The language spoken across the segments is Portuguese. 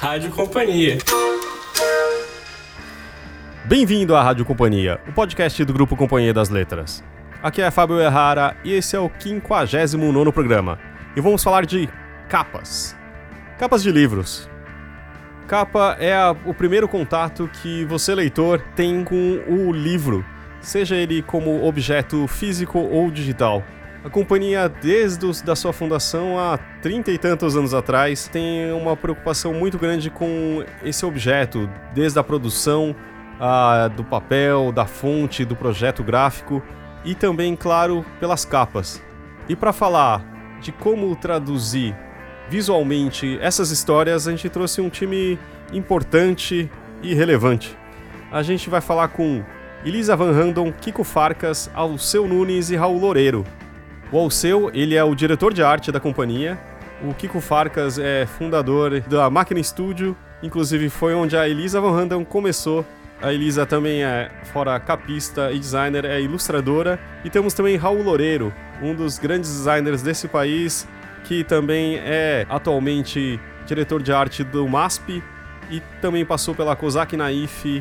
Rádio Companhia. Bem-vindo à Rádio Companhia, o podcast do Grupo Companhia das Letras. Aqui é Fábio Errara e esse é o 59 programa. E vamos falar de capas. Capas de livros. Capa é a, o primeiro contato que você, leitor, tem com o livro, seja ele como objeto físico ou digital. A companhia, desde a da sua fundação há trinta e tantos anos atrás, tem uma preocupação muito grande com esse objeto, desde a produção a, do papel, da fonte, do projeto gráfico e também, claro, pelas capas. E para falar de como traduzir visualmente essas histórias, a gente trouxe um time importante e relevante. A gente vai falar com Elisa Van Randon, Kiko Farcas, Alceu Nunes e Raul Loureiro. O Alceu, ele é o diretor de arte da companhia. O Kiko Farcas é fundador da Máquina Studio, inclusive foi onde a Elisa Van Randon começou. A Elisa também é, fora capista e designer, é ilustradora. E temos também Raul Loureiro, um dos grandes designers desse país, que também é atualmente diretor de arte do MASP e também passou pela Kozak Naif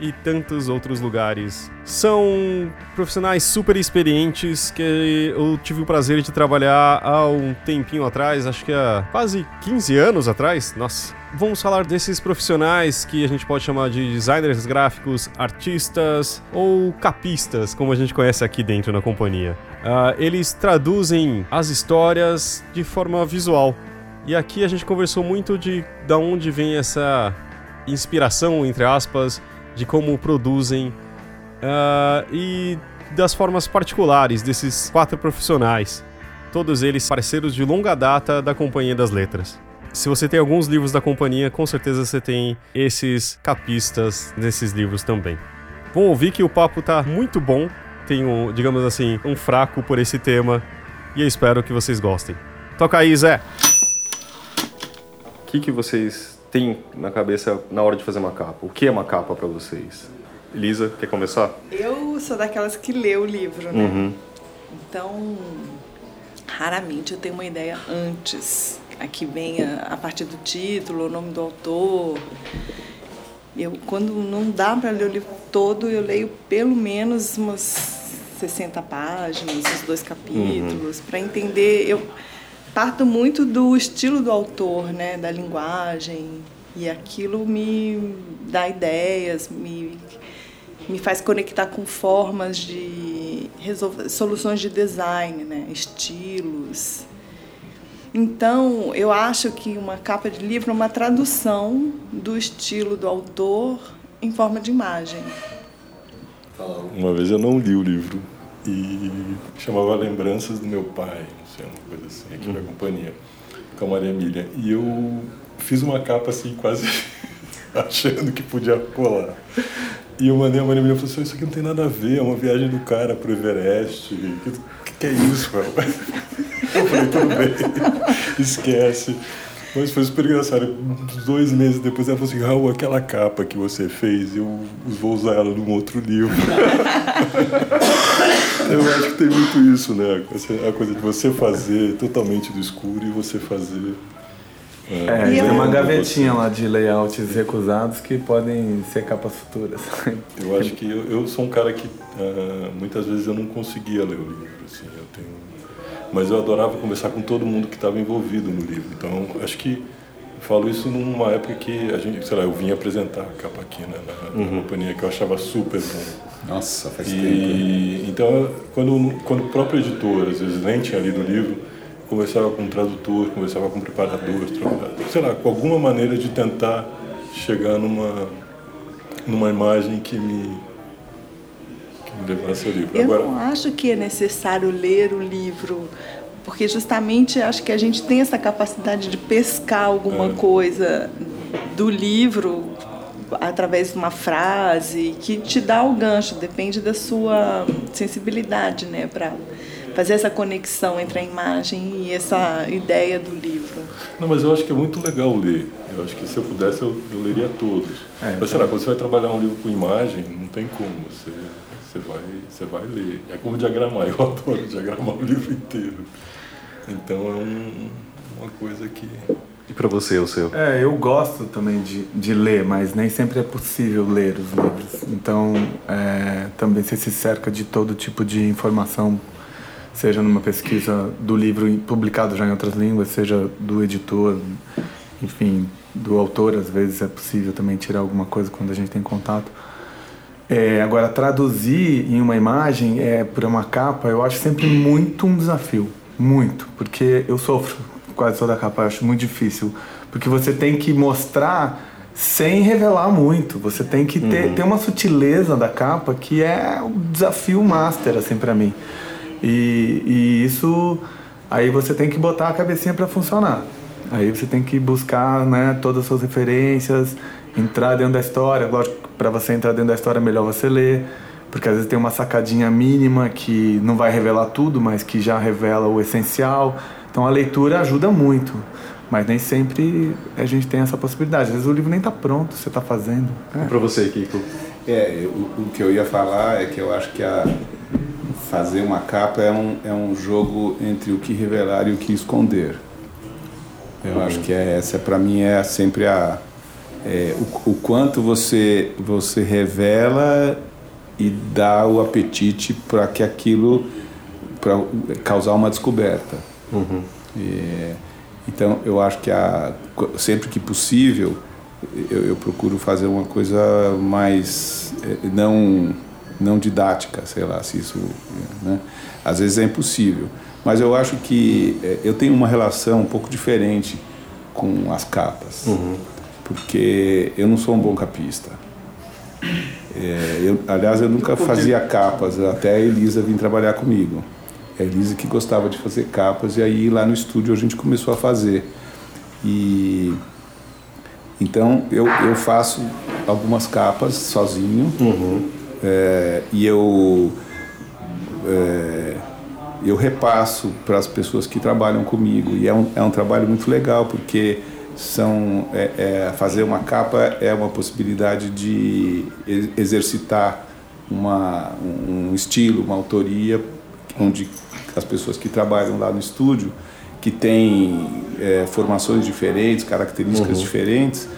e tantos outros lugares. São profissionais super experientes que eu tive o prazer de trabalhar há um tempinho atrás, acho que há quase 15 anos atrás. Nossa. Vamos falar desses profissionais que a gente pode chamar de designers gráficos, artistas ou capistas, como a gente conhece aqui dentro na companhia. Uh, eles traduzem as histórias de forma visual. E aqui a gente conversou muito de da onde vem essa inspiração, entre aspas, de como produzem uh, e das formas particulares desses quatro profissionais, todos eles parceiros de longa data da Companhia das Letras. Se você tem alguns livros da companhia, com certeza você tem esses capistas nesses livros também. Vão ouvir que o papo tá muito bom, tenho, digamos assim, um fraco por esse tema e eu espero que vocês gostem. Toca aí, Zé! O que, que vocês tem na cabeça na hora de fazer uma capa? O que é uma capa para vocês? Elisa, quer começar? Eu sou daquelas que lê o livro, né? Uhum. Então, raramente eu tenho uma ideia antes. Aqui vem a, a partir do título, o nome do autor. Eu, quando não dá para ler o livro todo, eu leio pelo menos umas 60 páginas, os dois capítulos, uhum. para entender. Eu, parto muito do estilo do autor, né, da linguagem, e aquilo me dá ideias, me, me faz conectar com formas de soluções de design, né, estilos. Então, eu acho que uma capa de livro é uma tradução do estilo do autor em forma de imagem. Uma vez eu não li o livro e chamava Lembranças do Meu Pai é uma coisa assim, aqui na companhia, com a Maria Emília. E eu fiz uma capa assim, quase achando que podia colar. E eu mandei a Maria Emília e falou assim, isso aqui não tem nada a ver, é uma viagem do cara pro Everest. O que, que, é isso, mano? Eu falei, tudo bem, esquece. Mas foi super engraçado. Dois meses depois ela falou assim: Raul, aquela capa que você fez, eu vou usar ela num outro livro. eu acho que tem muito isso, né? A coisa de você fazer totalmente do escuro e você fazer. É, é tem uma gavetinha lá de layouts recusados que podem ser capas futuras. Eu acho que eu, eu sou um cara que uh, muitas vezes eu não conseguia ler o livro. Assim, eu tenho mas eu adorava conversar com todo mundo que estava envolvido no livro. Então, acho que eu falo isso numa época que a gente, sei lá, eu vim apresentar a capa aqui né, na, uhum. companhia, que eu achava super bom. Nossa, faz e, tempo. Então, quando, quando o próprio editor, às vezes, nem tinha lido o livro, conversava com o tradutor, conversava com o preparador, sei lá, com alguma maneira de tentar chegar numa, numa imagem que me, levar seu livro. Eu Agora... não acho que é necessário ler o livro, porque justamente acho que a gente tem essa capacidade de pescar alguma é. coisa do livro através de uma frase que te dá o gancho, depende da sua sensibilidade, né, para fazer essa conexão entre a imagem e essa ideia do livro. Não, mas eu acho que é muito legal ler. Eu acho que se eu pudesse eu, eu leria todos. É, mas será, quando você vai trabalhar um livro com imagem, não tem como. Você você vai, você vai ler. É como diagramar, eu adoro diagramar o livro inteiro. Então é um, uma coisa que. E para você, o seu? É, eu gosto também de, de ler, mas nem sempre é possível ler os livros. Então, é, também você se cerca de todo tipo de informação, seja numa pesquisa do livro publicado já em outras línguas, seja do editor, enfim, do autor. Às vezes é possível também tirar alguma coisa quando a gente tem contato. É, agora, traduzir em uma imagem é, para uma capa, eu acho sempre muito um desafio. Muito. Porque eu sofro quase toda a capa, eu acho muito difícil. Porque você tem que mostrar sem revelar muito. Você tem que ter, uhum. ter uma sutileza da capa que é o desafio master, assim, para mim. E, e isso. Aí você tem que botar a cabecinha para funcionar. Aí você tem que buscar né, todas as suas referências, entrar dentro da história. Lógico, para você entrar dentro da história, é melhor você ler, porque às vezes tem uma sacadinha mínima que não vai revelar tudo, mas que já revela o essencial. Então a leitura ajuda muito, mas nem sempre a gente tem essa possibilidade. Às vezes o livro nem está pronto, você está fazendo. É. Para você, Kiko? É, o, o, que eu ia falar é que eu acho que a fazer uma capa é um, é um jogo entre o que revelar e o que esconder. Eu uhum. acho que é, essa para mim é sempre a é, o, o, quanto você, você revela e dá o apetite para que aquilo para causar uma descoberta. Uhum. É, então eu acho que a, sempre que possível eu, eu procuro fazer uma coisa mais é, não não didática, sei lá se isso, né? às vezes é impossível. Mas eu acho que é, eu tenho uma relação um pouco diferente com as capas. Uhum porque eu não sou um bom capista. É, eu, aliás, eu nunca fazia capas, até a Elisa vir trabalhar comigo. É a Elisa que gostava de fazer capas, e aí lá no estúdio a gente começou a fazer. E então eu, eu faço algumas capas sozinho, uhum. é, e eu, é, eu repasso para as pessoas que trabalham comigo, e é um, é um trabalho muito legal, porque são é, é, fazer uma capa é uma possibilidade de exercitar uma, um estilo, uma autoria, onde as pessoas que trabalham lá no estúdio, que têm é, formações diferentes, características uhum. diferentes,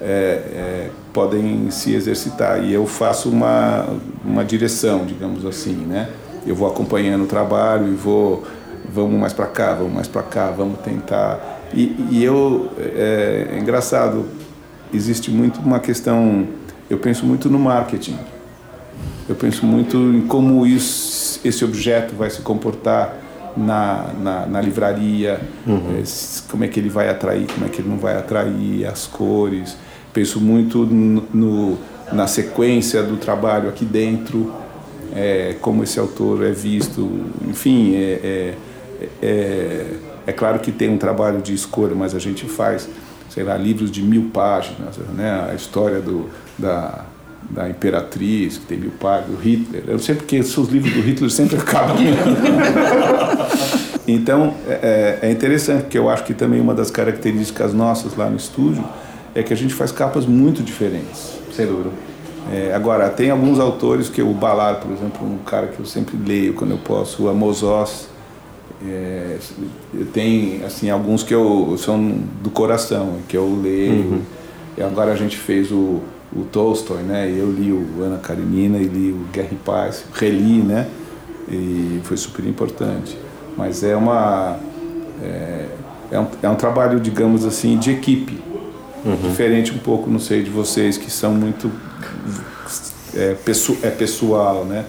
é, é, podem se exercitar. E eu faço uma, uma direção, digamos assim, né? Eu vou acompanhando o trabalho e vou, vamos mais para cá, vamos mais para cá, vamos tentar e, e eu, é, é, engraçado, existe muito uma questão, eu penso muito no marketing. Eu penso muito em como isso, esse objeto vai se comportar na, na, na livraria, uhum. é, como é que ele vai atrair, como é que ele não vai atrair, as cores. Penso muito no, no na sequência do trabalho aqui dentro, é, como esse autor é visto, enfim, é, é, é claro que tem um trabalho de escolha, mas a gente faz, sei lá, livros de mil páginas, né? A história do, da, da Imperatriz, que tem mil páginas, do Hitler. Eu sei porque os livros do Hitler sempre acabam. então, é, é, é interessante, porque eu acho que também uma das características nossas lá no estúdio é que a gente faz capas muito diferentes. Dúvida. É, agora, tem alguns autores que o Balar, por exemplo, um cara que eu sempre leio quando eu posso, o Amos Oz, é, tem assim alguns que eu são do coração que eu leio. Uhum. e agora a gente fez o, o Tolstói né? Eu li o Ana Karenina e li o Guerra e Paz reli né? E foi super importante. Mas é uma é, é, um, é um trabalho digamos assim de equipe. Uhum. diferente um pouco não sei de vocês que são muito é, pessoal, é pessoal né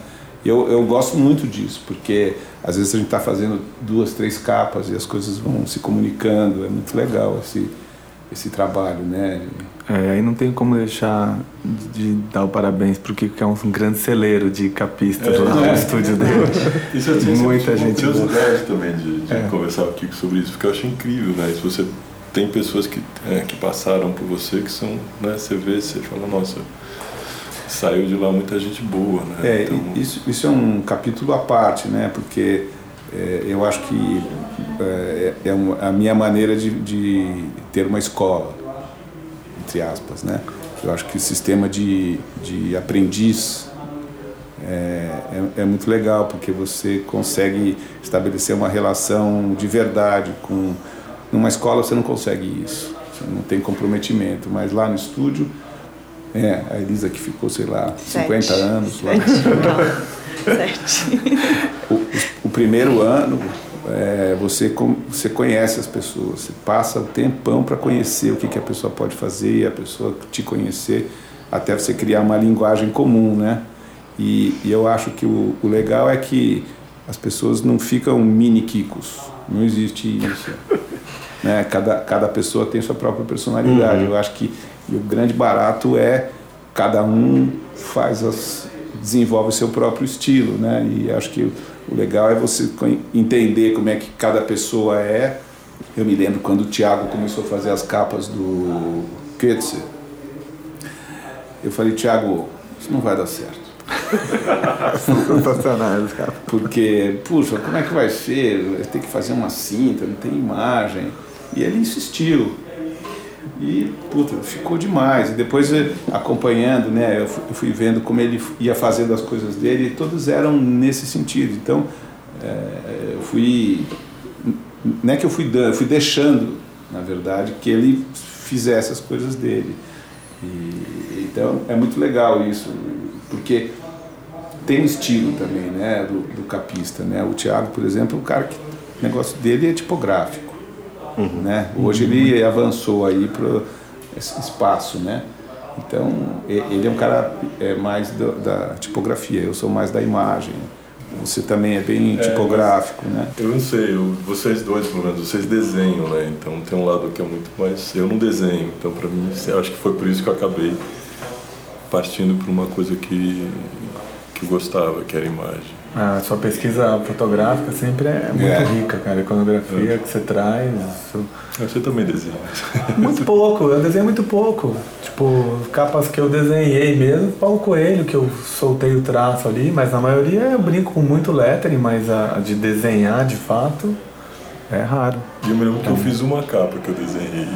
eu, eu gosto muito disso porque às vezes a gente está fazendo duas, três capas e as coisas vão se comunicando. É muito legal esse, esse trabalho, né? É, aí não tem como deixar de dar o parabéns para o que é um grande celeiro de capistas é, lá no é. estúdio dele. Isso eu tinha muita gente curiosidade também de, de é. conversar com o Kiko sobre isso, porque eu acho incrível, né? Se você tem pessoas que, é, que passaram por você que são, né? Você vê, você fala, nossa, saiu de lá muita gente boa, né? É, então... isso, isso é um capítulo à parte, né? Porque é, eu acho que é, é a minha maneira de, de, ter uma escola, entre aspas, né? Eu acho que o sistema de, de aprendiz é, é, é, muito legal, porque você consegue estabelecer uma relação de verdade com, numa escola você não consegue isso, você não tem comprometimento, mas lá no estúdio, é, a Elisa que ficou, sei lá, Sete. 50 anos lá. Sete. O, o primeiro ano, é, você, você conhece as pessoas, você passa o tempão para conhecer o que, que a pessoa pode fazer e a pessoa te conhecer, até você criar uma linguagem comum, né? E, e eu acho que o, o legal é que as pessoas não ficam mini kikos, não existe isso. né? cada, cada pessoa tem sua própria personalidade. Eu acho que e o grande barato é cada um faz as desenvolve o seu próprio estilo, né? E acho que o, legal é você entender como é que cada pessoa é. Eu me lembro quando o Thiago começou a fazer as capas do Goethe. Eu falei, Thiago, isso não vai dar certo. Porque, puxa, como é que vai ser? Tem que fazer uma cinta, não tem imagem. E ele insistiu. E, puta, ficou demais. E depois, eh, acompanhando, né, eu fu- eu fui vendo como ele ia fazendo as coisas dele, e todos eram nesse sentido. Então, eh, eu fui. Não é que eu fui dando, eu fui deixando, na verdade, que ele fizesse as coisas dele. E, então, é muito legal isso, porque tem estilo também, né, do, do capista, né? O Thiago, por exemplo, o cara que o negócio dele é tipográfico, né? Hoje ele avançou aí para esse espaço, né? Então ele é um cara é, mais da, da tipografia, eu sou mais da imagem. Você também é bem tipográfico, né? Eu não sei, eu- vocês dois, pelo menos, vocês desenham, né? Então tem um lado que é muito mais. Eu não desenho, então pra mim, acho que foi por isso que eu acabei partindo para uma coisa que, que eu gostava, que era imagem. A sua pesquisa fotográfica sempre é muito É. rica, cara. A iconografia que você traz. isso- Você também desenha. Muito pouco, eu desenho muito pouco. Tipo, capas que eu desenhei mesmo, Paulo Coelho, que eu soltei o traço ali, mas na maioria eu brinco com muito lettering, mas a, a de desenhar de fato é raro. E eu me lembro que eu fiz uma capa que eu desenhei,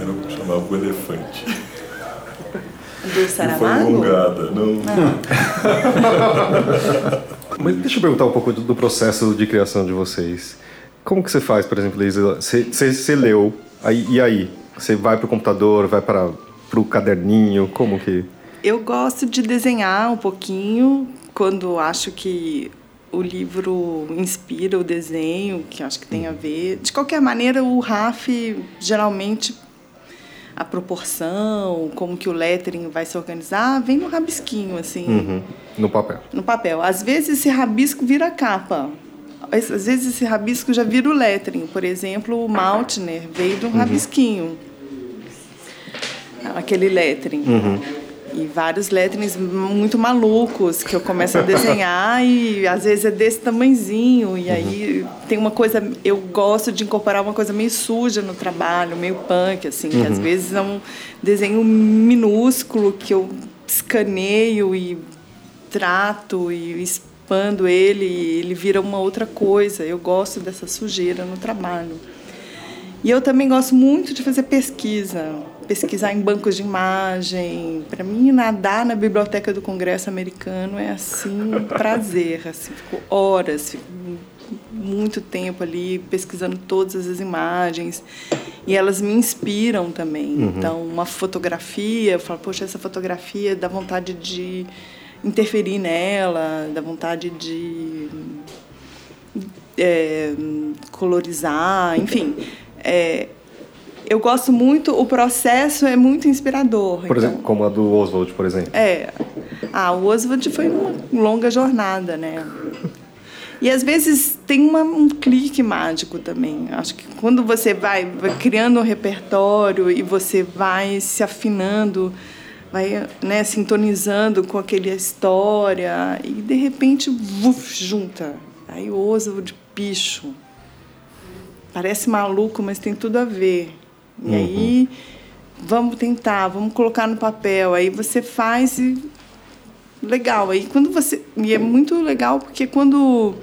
era, chamava O Elefante. Do E foi Saramago? alongada. Não, Mas deixa eu perguntar um pouco do, do processo de criação de vocês. Como que você faz, por exemplo, Leisa? Você, leu, aí, e aí? Você vai para o computador, vai para o caderninho, como que... Eu gosto de desenhar um pouquinho quando acho que o livro inspira o desenho, que acho que tem a ver. De qualquer maneira, o RAF geralmente a proporção, como que o lettering vai se organizar, vem no rabisquinho assim, Uhum, no papel. no papel. Às vezes esse rabisco vira capa. Às vezes esse rabisco já vira o lettering. Por exemplo, o Maltner veio de um rabisquinho. Aquele lettering. E vários letterings muito malucos que eu começo a desenhar e às vezes é desse tamanzinho. E aí tem uma coisa. Eu gosto de incorporar uma coisa meio suja no trabalho, meio punk, assim, que às vezes é um desenho minúsculo que eu escaneio e trato e expando ele e ele vira uma outra coisa. Eu gosto dessa sujeira no trabalho. E eu também gosto muito de fazer pesquisa, pesquisar em bancos de imagem. Para mim, nadar na biblioteca do Congresso americano é assim um prazer. Assim, fico horas, fico muito tempo ali pesquisando todas as imagens e elas me inspiram também. Então, uma fotografia, eu falo, poxa, essa fotografia dá vontade de interferir nela, dá vontade de é, colorizar, enfim. É, eu gosto muito, o processo é muito inspirador. Por então- exemplo, como a do Oswald, por exemplo. é. Ah, o Oswald foi uma longa jornada, né? E às vezes tem uma- um clique mágico também. Acho que quando você vai, vai criando um repertório e você vai se afinando, vai né, sintonizando com aquela história e de repente vuf, junta. Aí o Oswald bicho. Parece maluco, mas tem tudo a ver. E aí vamos tentar, vamos colocar no papel. Aí você faz e legal. Aí quando você e é muito legal porque quando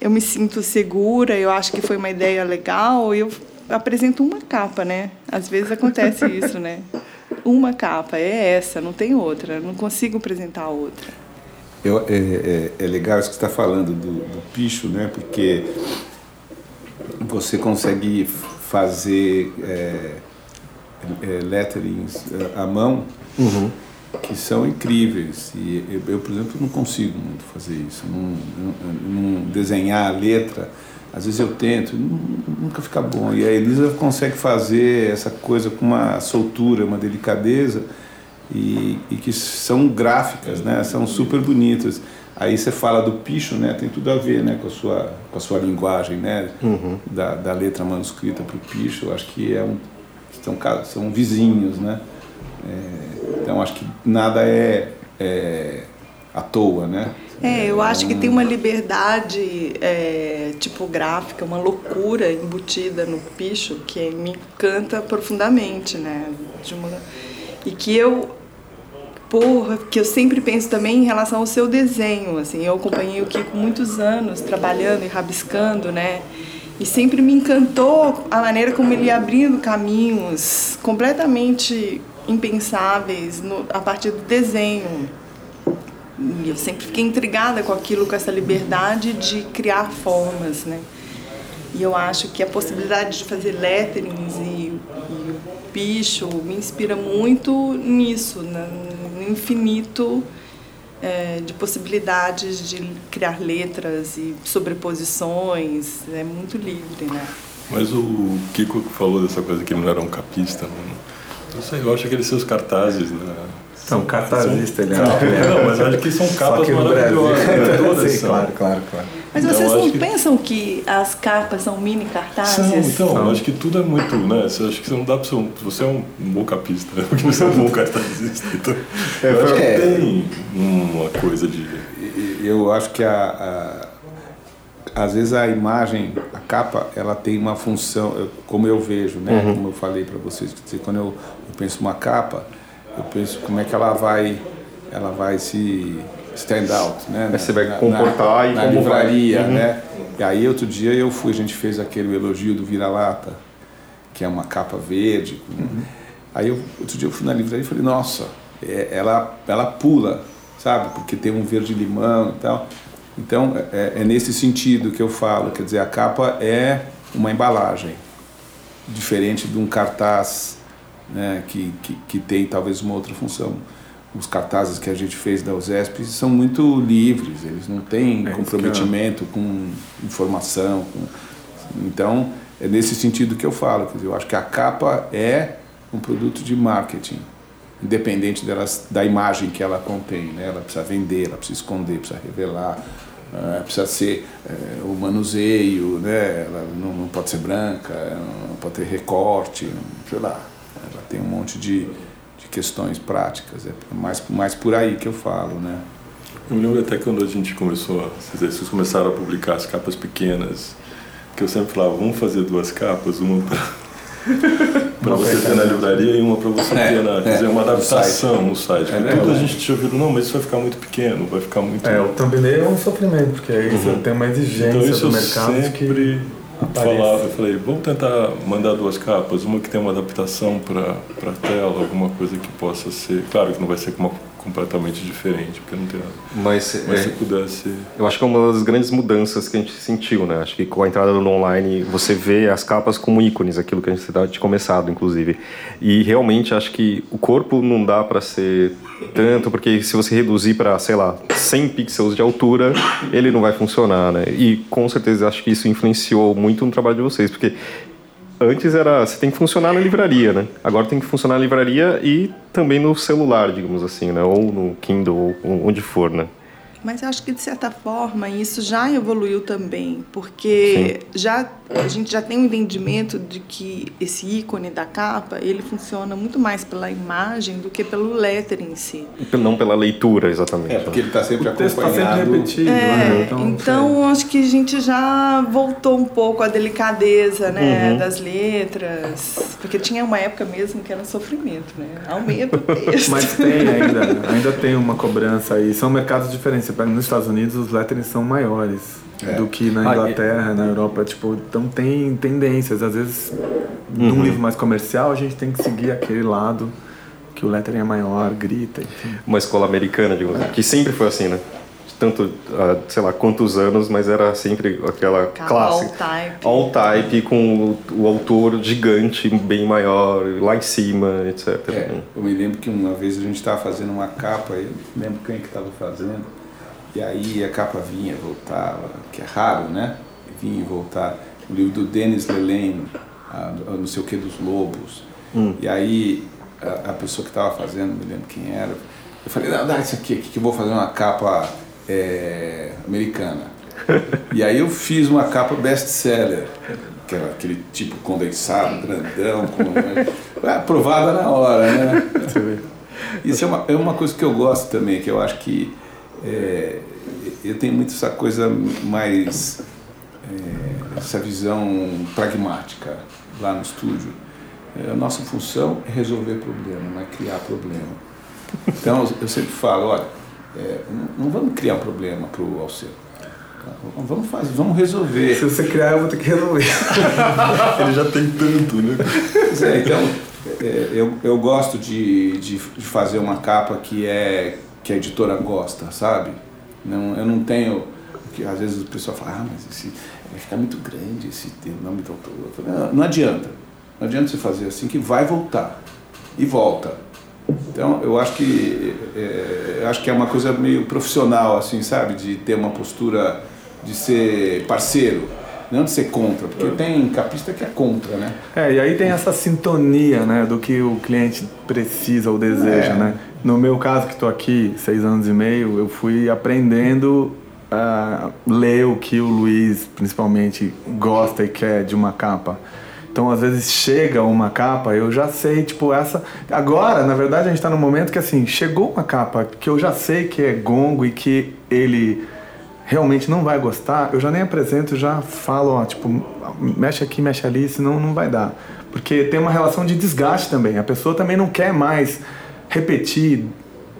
eu me sinto segura, eu acho que foi uma ideia legal, eu apresento uma capa, né? Às vezes acontece isso, né? Uma capa é essa, não tem outra. Não consigo apresentar outra. Eu, é, é, é legal isso que você está falando do, do picho, né? Porque você consegue fazer é, é, letterings à mão Uhum. que são incríveis. E eu, eu, por exemplo, não consigo muito fazer isso. Não, não, não desenhar a letra, às vezes eu tento, nunca fica bom. E a Elisa consegue fazer essa coisa com uma soltura, uma delicadeza e, e que são gráficas, né? São super bonitas. Aí você fala do picho, né? Tem tudo a ver, né? Com a sua, com a sua linguagem, né? Uhum. Da, da letra manuscrita para o picho. Eu acho que é um, são, são vizinhos, né? É, então acho que nada é, é à toa, né? É, eu acho que tem uma liberdade é, tipográfica, uma loucura embutida no picho que me encanta profundamente, né? De uma, e que eu porra, que eu sempre penso também em relação ao seu desenho, assim, eu acompanhei o Kiko muitos anos trabalhando e rabiscando, né? E sempre me encantou a maneira como ele ia abrindo caminhos completamente impensáveis no, a partir do desenho. E eu sempre fiquei intrigada com aquilo, com essa liberdade de criar formas, né? E eu acho que a possibilidade de fazer letterings e, e o bicho me inspira muito nisso, infinito é, de possibilidades de criar letras e sobreposições. É muito livre, né? Mas o Kiko falou dessa coisa que ele não era um capista, né? Não sei, eu acho que aqueles seus cartazes, né? São cartazistas, ele é. Não, mas acho que são capas que maravilhosas. Brasil- né? Todas Sim, são. claro, claro, claro. Mas Então, vocês acho não que- pensam que as capas são mini cartazes? São, então, São. eu acho que tudo é muito, né? Você acha que você não dá pra ser um. Você é um bom capista, né? Porque você é um bom cartazista. Então, eu acho que É. tem uma coisa de. Eu acho que a, a- às vezes a imagem, a capa, ela tem uma função, eu- como eu vejo, né? Como eu falei para vocês, quando eu, eu penso uma capa, eu penso como é que ela vai, ela vai se stand out, né? Aí você vai Na- comportar na, e na como vai. livraria, Uhum. né? E aí outro dia eu fui, a gente fez aquele elogio do vira-lata, que é uma capa verde. com- Aí eu, outro dia eu fui na livraria e falei, nossa, é- ela, ela pula, sabe? Porque tem um verde limão e tal. Então é, é nesse sentido que eu falo, quer dizer, a capa é uma embalagem, diferente de um cartaz né, que, que, que tem talvez uma outra função. Os cartazes que a gente fez da USESP são muito livres, eles não têm É isso comprometimento com informação. com- Então, é nesse sentido que eu falo. Quer dizer, eu acho que a capa é um produto de marketing, independente delas, da imagem que ela contém. Né? Ela precisa vender, ela precisa esconder, precisa revelar, eh, precisa ser eh, o manuseio, né? ela não, não pode ser branca, não pode ter recorte, sei lá. Ela tem um monte de, de questões práticas. É mais, mais por aí que eu falo. Né? Eu me lembro até quando a gente começou, a- vocês começaram a publicar as capas pequenas, que eu sempre falava, vamos fazer duas capas, uma para você ter na livraria e uma para você É, ter na, é, quer dizer, uma no adaptação no site. É Porque tudo a gente tinha ouvido, não, mas isso vai ficar muito pequeno, vai ficar muito... É, o thumbnail é um sofrimento, porque aí você tem uma exigência Então isso do eu mercado que apareça. falava, eu falei, vamos tentar mandar duas capas, uma que tem uma adaptação para tela, alguma coisa que possa ser, claro que não vai ser uma, completamente diferente, porque não tem nada. Mas, Mas é, se pudesse, eu acho que é uma das grandes mudanças que a gente sentiu, né? Acho que com a entrada no online você vê as capas como ícones, aquilo que a gente tinha começado, inclusive. E realmente acho que o corpo não dá para ser tanto, porque se você reduzir para, sei lá, 100 pixels de altura, ele não vai funcionar, né? E com certeza acho que isso influenciou muito no trabalho de vocês, porque Antes era, você tem que funcionar na livraria, né? Agora tem que funcionar na livraria e também no celular, digamos assim, né? Ou no Kindle, ou onde for, né? Mas eu acho que, de certa forma, isso já evoluiu também, porque já, a gente já tem um entendimento de que esse ícone da capa, ele funciona muito mais pela imagem do que pelo letter em si. Não pela leitura, exatamente. É, porque ele está sempre o texto está sempre acompanhado. repetido, É, né? então, acho que a gente já voltou um pouco à delicadeza né, Uhum. das letras, porque tinha uma época mesmo que era sofrimento, né? Aumenta o texto. Mas tem ainda, ainda tem uma cobrança aí. São mercados diferentes. Você pega nos Estados Unidos, os letterings são maiores É. do que na Ah, e- Inglaterra, na Europa. Tipo, então tem tendências. Às vezes, num Uhum. livro mais comercial, a gente tem que seguir aquele lado que o lettering é maior, grita, enfim. Uma escola americana, digamos, que sempre foi assim, né? tanto, ah, sei lá, quantos anos, mas era sempre aquela clássica. All type. All type, com o, o, autor gigante, bem maior, lá em cima, etc. É, eu me lembro que uma vez a gente estava fazendo uma capa, eu lembro quem que estava fazendo, e aí a capa vinha, voltava, que é raro, né? Vinha e voltava. O livro do Denis Lelane, não sei o que dos lobos. Hum. E aí a, a pessoa que estava fazendo, não me lembro quem era, eu falei, dá, dá isso aqui, aqui que eu vou fazer uma capa é, americana. e aí eu fiz uma capa best-seller, que era aquele tipo condensado, grandão, com, é, aprovada na hora, né? Isso é uma, é uma coisa que eu gosto também, que eu acho que é, eu tenho muito essa coisa mais, é, essa visão pragmática lá no estúdio. É, a nossa função é resolver problema, não é criar problema. Então eu sempre falo, olha, é, não vamos criar um problema para o Alceu. Vamos fazer, vamos resolver. Se você criar, eu vou ter que resolver. Ele já tem tanto, né? É, então, é, eu, eu gosto de, de, de, fazer uma capa que, é, que a editora gosta, sabe? Não, eu não tenho. que às vezes o pessoal fala, ah, mas esse, vai ficar muito grande esse nome do autor. Não, não adianta. Não adianta você fazer assim, que vai voltar. E volta. Então, eu acho que é, acho que é uma coisa meio profissional, assim, sabe? De ter uma postura de ser parceiro, não de ser contra, porque é. tem capista que é contra, né? É, e aí tem essa sintonia, né, do que o cliente precisa ou deseja, é. né? No meu caso, que estou aqui seis anos e meio, eu fui aprendendo a ler o que o Luiz, principalmente, gosta e quer de uma capa. Então, às vezes chega uma capa, eu já sei, tipo, essa. Agora, na verdade, a gente está num momento que, assim, chegou uma capa que eu já sei que é gongo e que ele realmente não vai gostar, eu já nem apresento, já falo, ó, tipo, mexe aqui, mexe ali, senão não vai dar. Porque tem uma relação de desgaste também. A pessoa também não quer mais repetir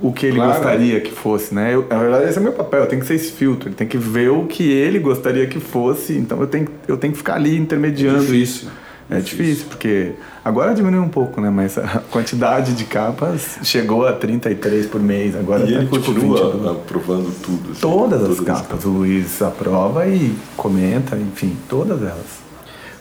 o que ele claro. gostaria que fosse, né? Eu, na verdade, esse é meu papel, eu tenho que ser esse filtro, ele tem que ver o que ele gostaria que fosse, então eu tenho, eu tenho que ficar ali intermediando é isso. É difícil, porque agora diminuiu um pouco, né? Mas a quantidade de capas chegou a 33 por mês. Agora e tá ele continua aprovando tudo. Assim, todas, todas as capas. As... O Luiz aprova e comenta, enfim, todas elas.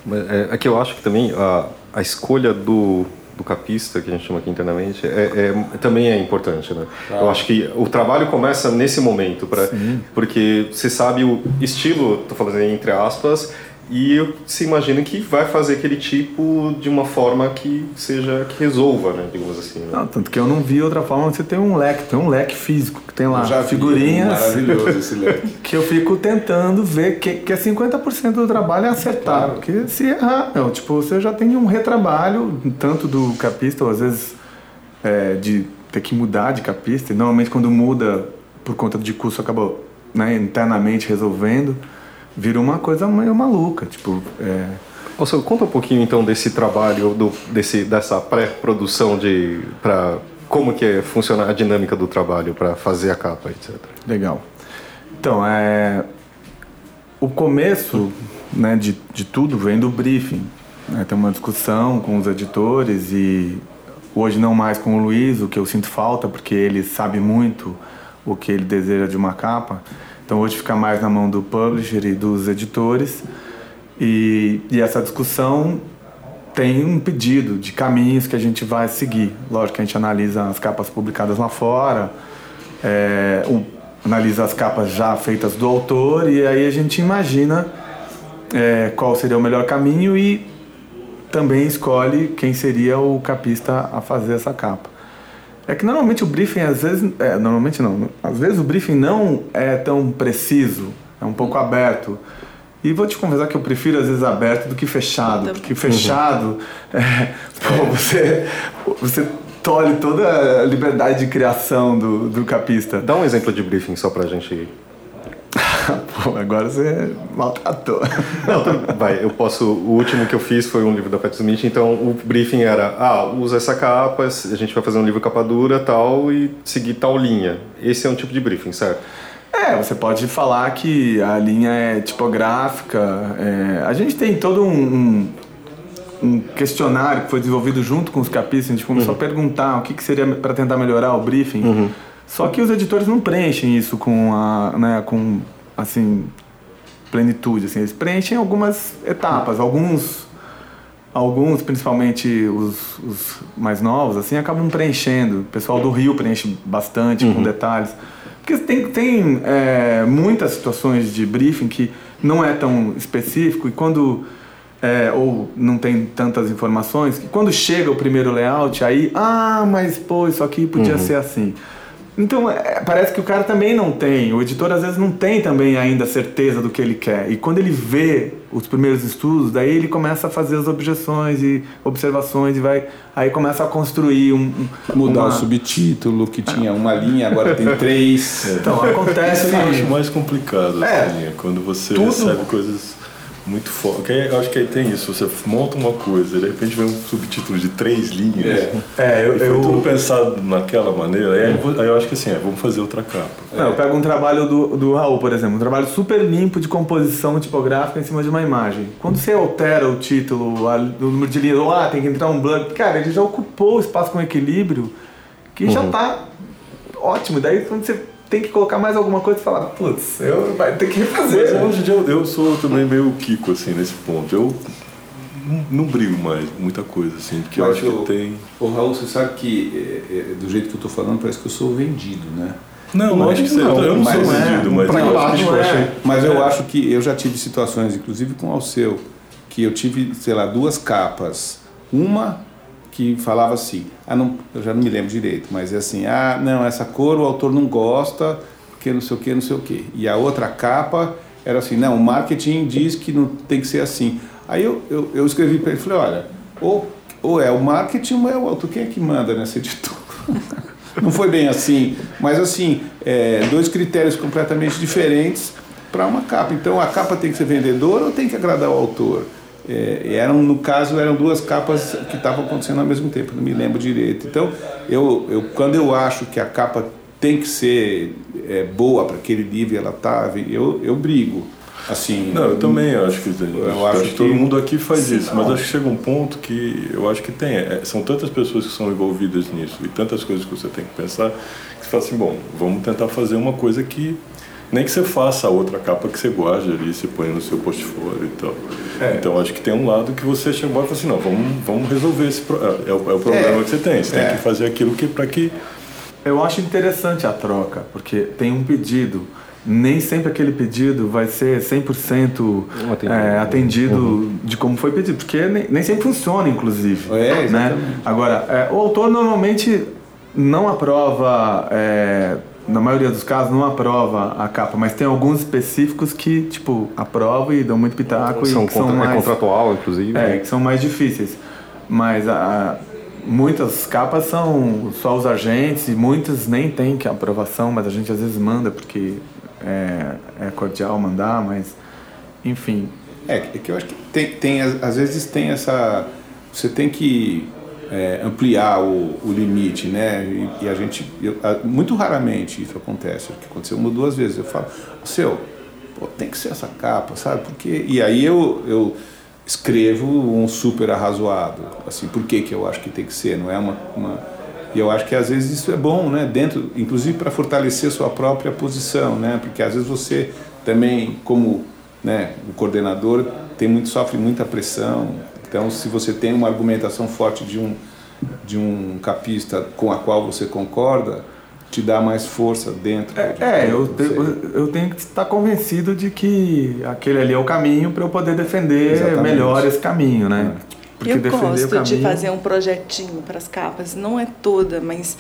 Mas, é, aqui eu acho que também a, a escolha do, do capista, que a gente chama aqui internamente, é, é também é importante, né? Ah. Eu acho que o trabalho começa nesse momento, pra, porque você sabe o estilo, estou falando entre aspas, e se imagina que vai fazer aquele tipo de uma forma que seja que resolva, né, digamos assim. Né? Não, tanto que eu não vi outra forma. Você tem um leque, tem um leque físico que tem lá já figurinhas. maravilhoso esse leque. que eu fico tentando ver que, que é 50% do trabalho é acertar, claro. porque se errar, não, tipo você já tem um retrabalho tanto do capista ou às vezes é, de ter que mudar de capista. E normalmente quando muda por conta de curso acaba né, internamente resolvendo vira uma coisa meio maluca, tipo... É... Nossa, conta um pouquinho então desse trabalho, do, desse, dessa pré-produção de... Pra, como que é funcionar a dinâmica do trabalho para fazer a capa, etc. Legal. Então, é... O começo né, de, de tudo vem do briefing. Né? Tem uma discussão com os editores e hoje não mais com o Luiz, o que eu sinto falta, porque ele sabe muito o que ele deseja de uma capa. Então hoje fica mais na mão do publisher e dos editores. E, e essa discussão tem um pedido de caminhos que a gente vai seguir. Lógico que a gente analisa as capas publicadas lá fora, é, analisa as capas já feitas do autor e aí a gente imagina é, qual seria o melhor caminho e também escolhe quem seria o capista a fazer essa capa. É que normalmente o briefing, às vezes. É, normalmente não. Às vezes o briefing não é tão preciso, é um pouco aberto. E vou te confessar que eu prefiro às vezes aberto do que fechado, porque fechado, é, pô, você, você tolhe toda a liberdade de criação do, do capista. Dá um exemplo de briefing só pra gente Pô, agora você maltratou. Não, vai, eu posso. O último que eu fiz foi um livro da Pat Smith, então o briefing era: ah, usa essa capa, a gente vai fazer um livro capa dura tal e seguir tal linha. Esse é um tipo de briefing, certo? É, você pode falar que a linha é tipográfica. É, a gente tem todo um, um, um, questionário que foi desenvolvido junto com os capistas. A gente começou uhum. a perguntar o que, que seria para tentar melhorar o briefing. Uhum Só que os editores não preenchem isso com a, né, com assim plenitude, assim, eles preenchem algumas etapas, alguns alguns, principalmente os, os mais novos, assim, acabam preenchendo. O pessoal do Rio preenche bastante uhum. com detalhes. Porque tem, tem é, muitas situações de briefing que não é tão específico e quando é, ou não tem tantas informações que quando chega o primeiro layout aí ah mas pô isso aqui podia uhum. ser assim então, é, parece que o cara também não tem, o editor às vezes não tem também ainda certeza do que ele quer. E quando ele vê os primeiros estudos, daí ele começa a fazer as objeções e observações e vai aí começa a construir um, mudar uma... o subtítulo que tinha uma linha agora tem três. É. Então acontece. Isso eu acho mais complicado, é, assim, quando você tudo... recebe coisas muito forte. Eu acho que aí tem isso. Você monta uma coisa, de repente vem um subtítulo de três linhas. É, é eu, eu, tudo pensado naquela maneira. Aí, aí eu acho que assim, é, vamos fazer outra capa. Não, eu pego um trabalho do, do Raul, por exemplo, um trabalho super limpo de composição tipográfica em cima de uma imagem. Quando você altera o título, o número de linhas, ou ah, tem que entrar um blank, cara, ele já ocupou o espaço com equilíbrio que uhum. já está ótimo. Daí quando você tem que colocar mais alguma coisa e falar, putz, eu vai ter que refazer. Mas hoje eu, eu sou também meio Kiko, assim, nesse ponto. Eu não, não brigo mais muita coisa, assim, porque Mas eu acho eu, que tem. Ô Raul, você sabe que é, é, do jeito que eu tô falando, parece que eu sou vendido, né? Não, não acho que você, não, eu não sou vendido, mas, eu acho que, é. mas eu acho que eu já tive situações, inclusive com o Alceu, que eu tive, sei lá, duas capas. Uma que falava assim, ah, não, eu já não me lembro direito, mas é assim, ah, não, essa cor o autor não gosta, porque não sei o que, não sei o que. E a outra capa era assim, não, o marketing diz que não tem que ser assim. Aí eu, eu, eu escrevi para ele, falei, olha, ou, ou é o marketing ou é o autor, quem é que manda nessa editora? não foi bem assim, mas assim, é, dois critérios completamente diferentes para uma capa. Então a capa tem que ser vendedora ou tem que agradar o autor? É, eram, no caso, eram duas capas que estavam acontecendo ao mesmo tempo, não me lembro direito. Então, eu, eu, quando eu acho que a capa tem que ser é, boa para aquele livro, ela tá, eu, eu brigo. Assim, não, eu também acho que, eu, eu acho, que, que todo mundo aqui faz sim, isso, mas acho que chega um ponto que eu acho que tem. É, são tantas pessoas que são envolvidas nisso e tantas coisas que você tem que pensar que você fala assim, bom, vamos tentar fazer uma coisa que nem que você faça a outra capa que você guarde ali, você põe no seu portfólio e tal. É. Então acho que tem um lado que você chegou e falou assim, não, vamos, vamos resolver esse é, é, o, é o problema é. que você tem. Você tem é. que fazer aquilo que para que. Eu acho interessante a troca, porque tem um pedido. Nem sempre aquele pedido vai ser 100% é, atendido uhum. de como foi pedido, porque nem, nem sempre funciona, inclusive. É, né? Agora, o autor normalmente não aprova na maioria dos casos, não aprova a capa, mas tem alguns específicos que, tipo, aprova e dão muito pitaco. São, e que são é mais, é contratual, inclusive. É, que são mais difíceis. Mas a, muitas capas são só os agentes e muitas nem tem que aprovação, mas a gente às vezes manda porque é, é cordial mandar, mas enfim. É, é que eu acho que tem, tem às vezes tem essa. Você tem que é, ampliar o, o, limite, né? E, e a gente, eu, muito raramente isso acontece, que aconteceu uma ou duas vezes. Eu falo, seu, pô, tem que ser essa capa, sabe? Porque e aí eu, eu escrevo um super arrazoado, assim, por que que eu acho que tem que ser? Não é uma, uma e eu acho que às vezes isso é bom, né? Dentro, inclusive para fortalecer sua própria posição, né? Porque às vezes você também, como né, o coordenador, tem muito sofre muita pressão então, se você tem uma argumentação forte de um, de um capista com a qual você concorda, te dá mais força dentro. É, é eu, eu, eu, tenho que estar convencido de que aquele ali é o caminho para eu poder defender Exatamente. melhor esse caminho, né? Porque eu gosto caminho... de fazer um projetinho para as capas, não é toda, mas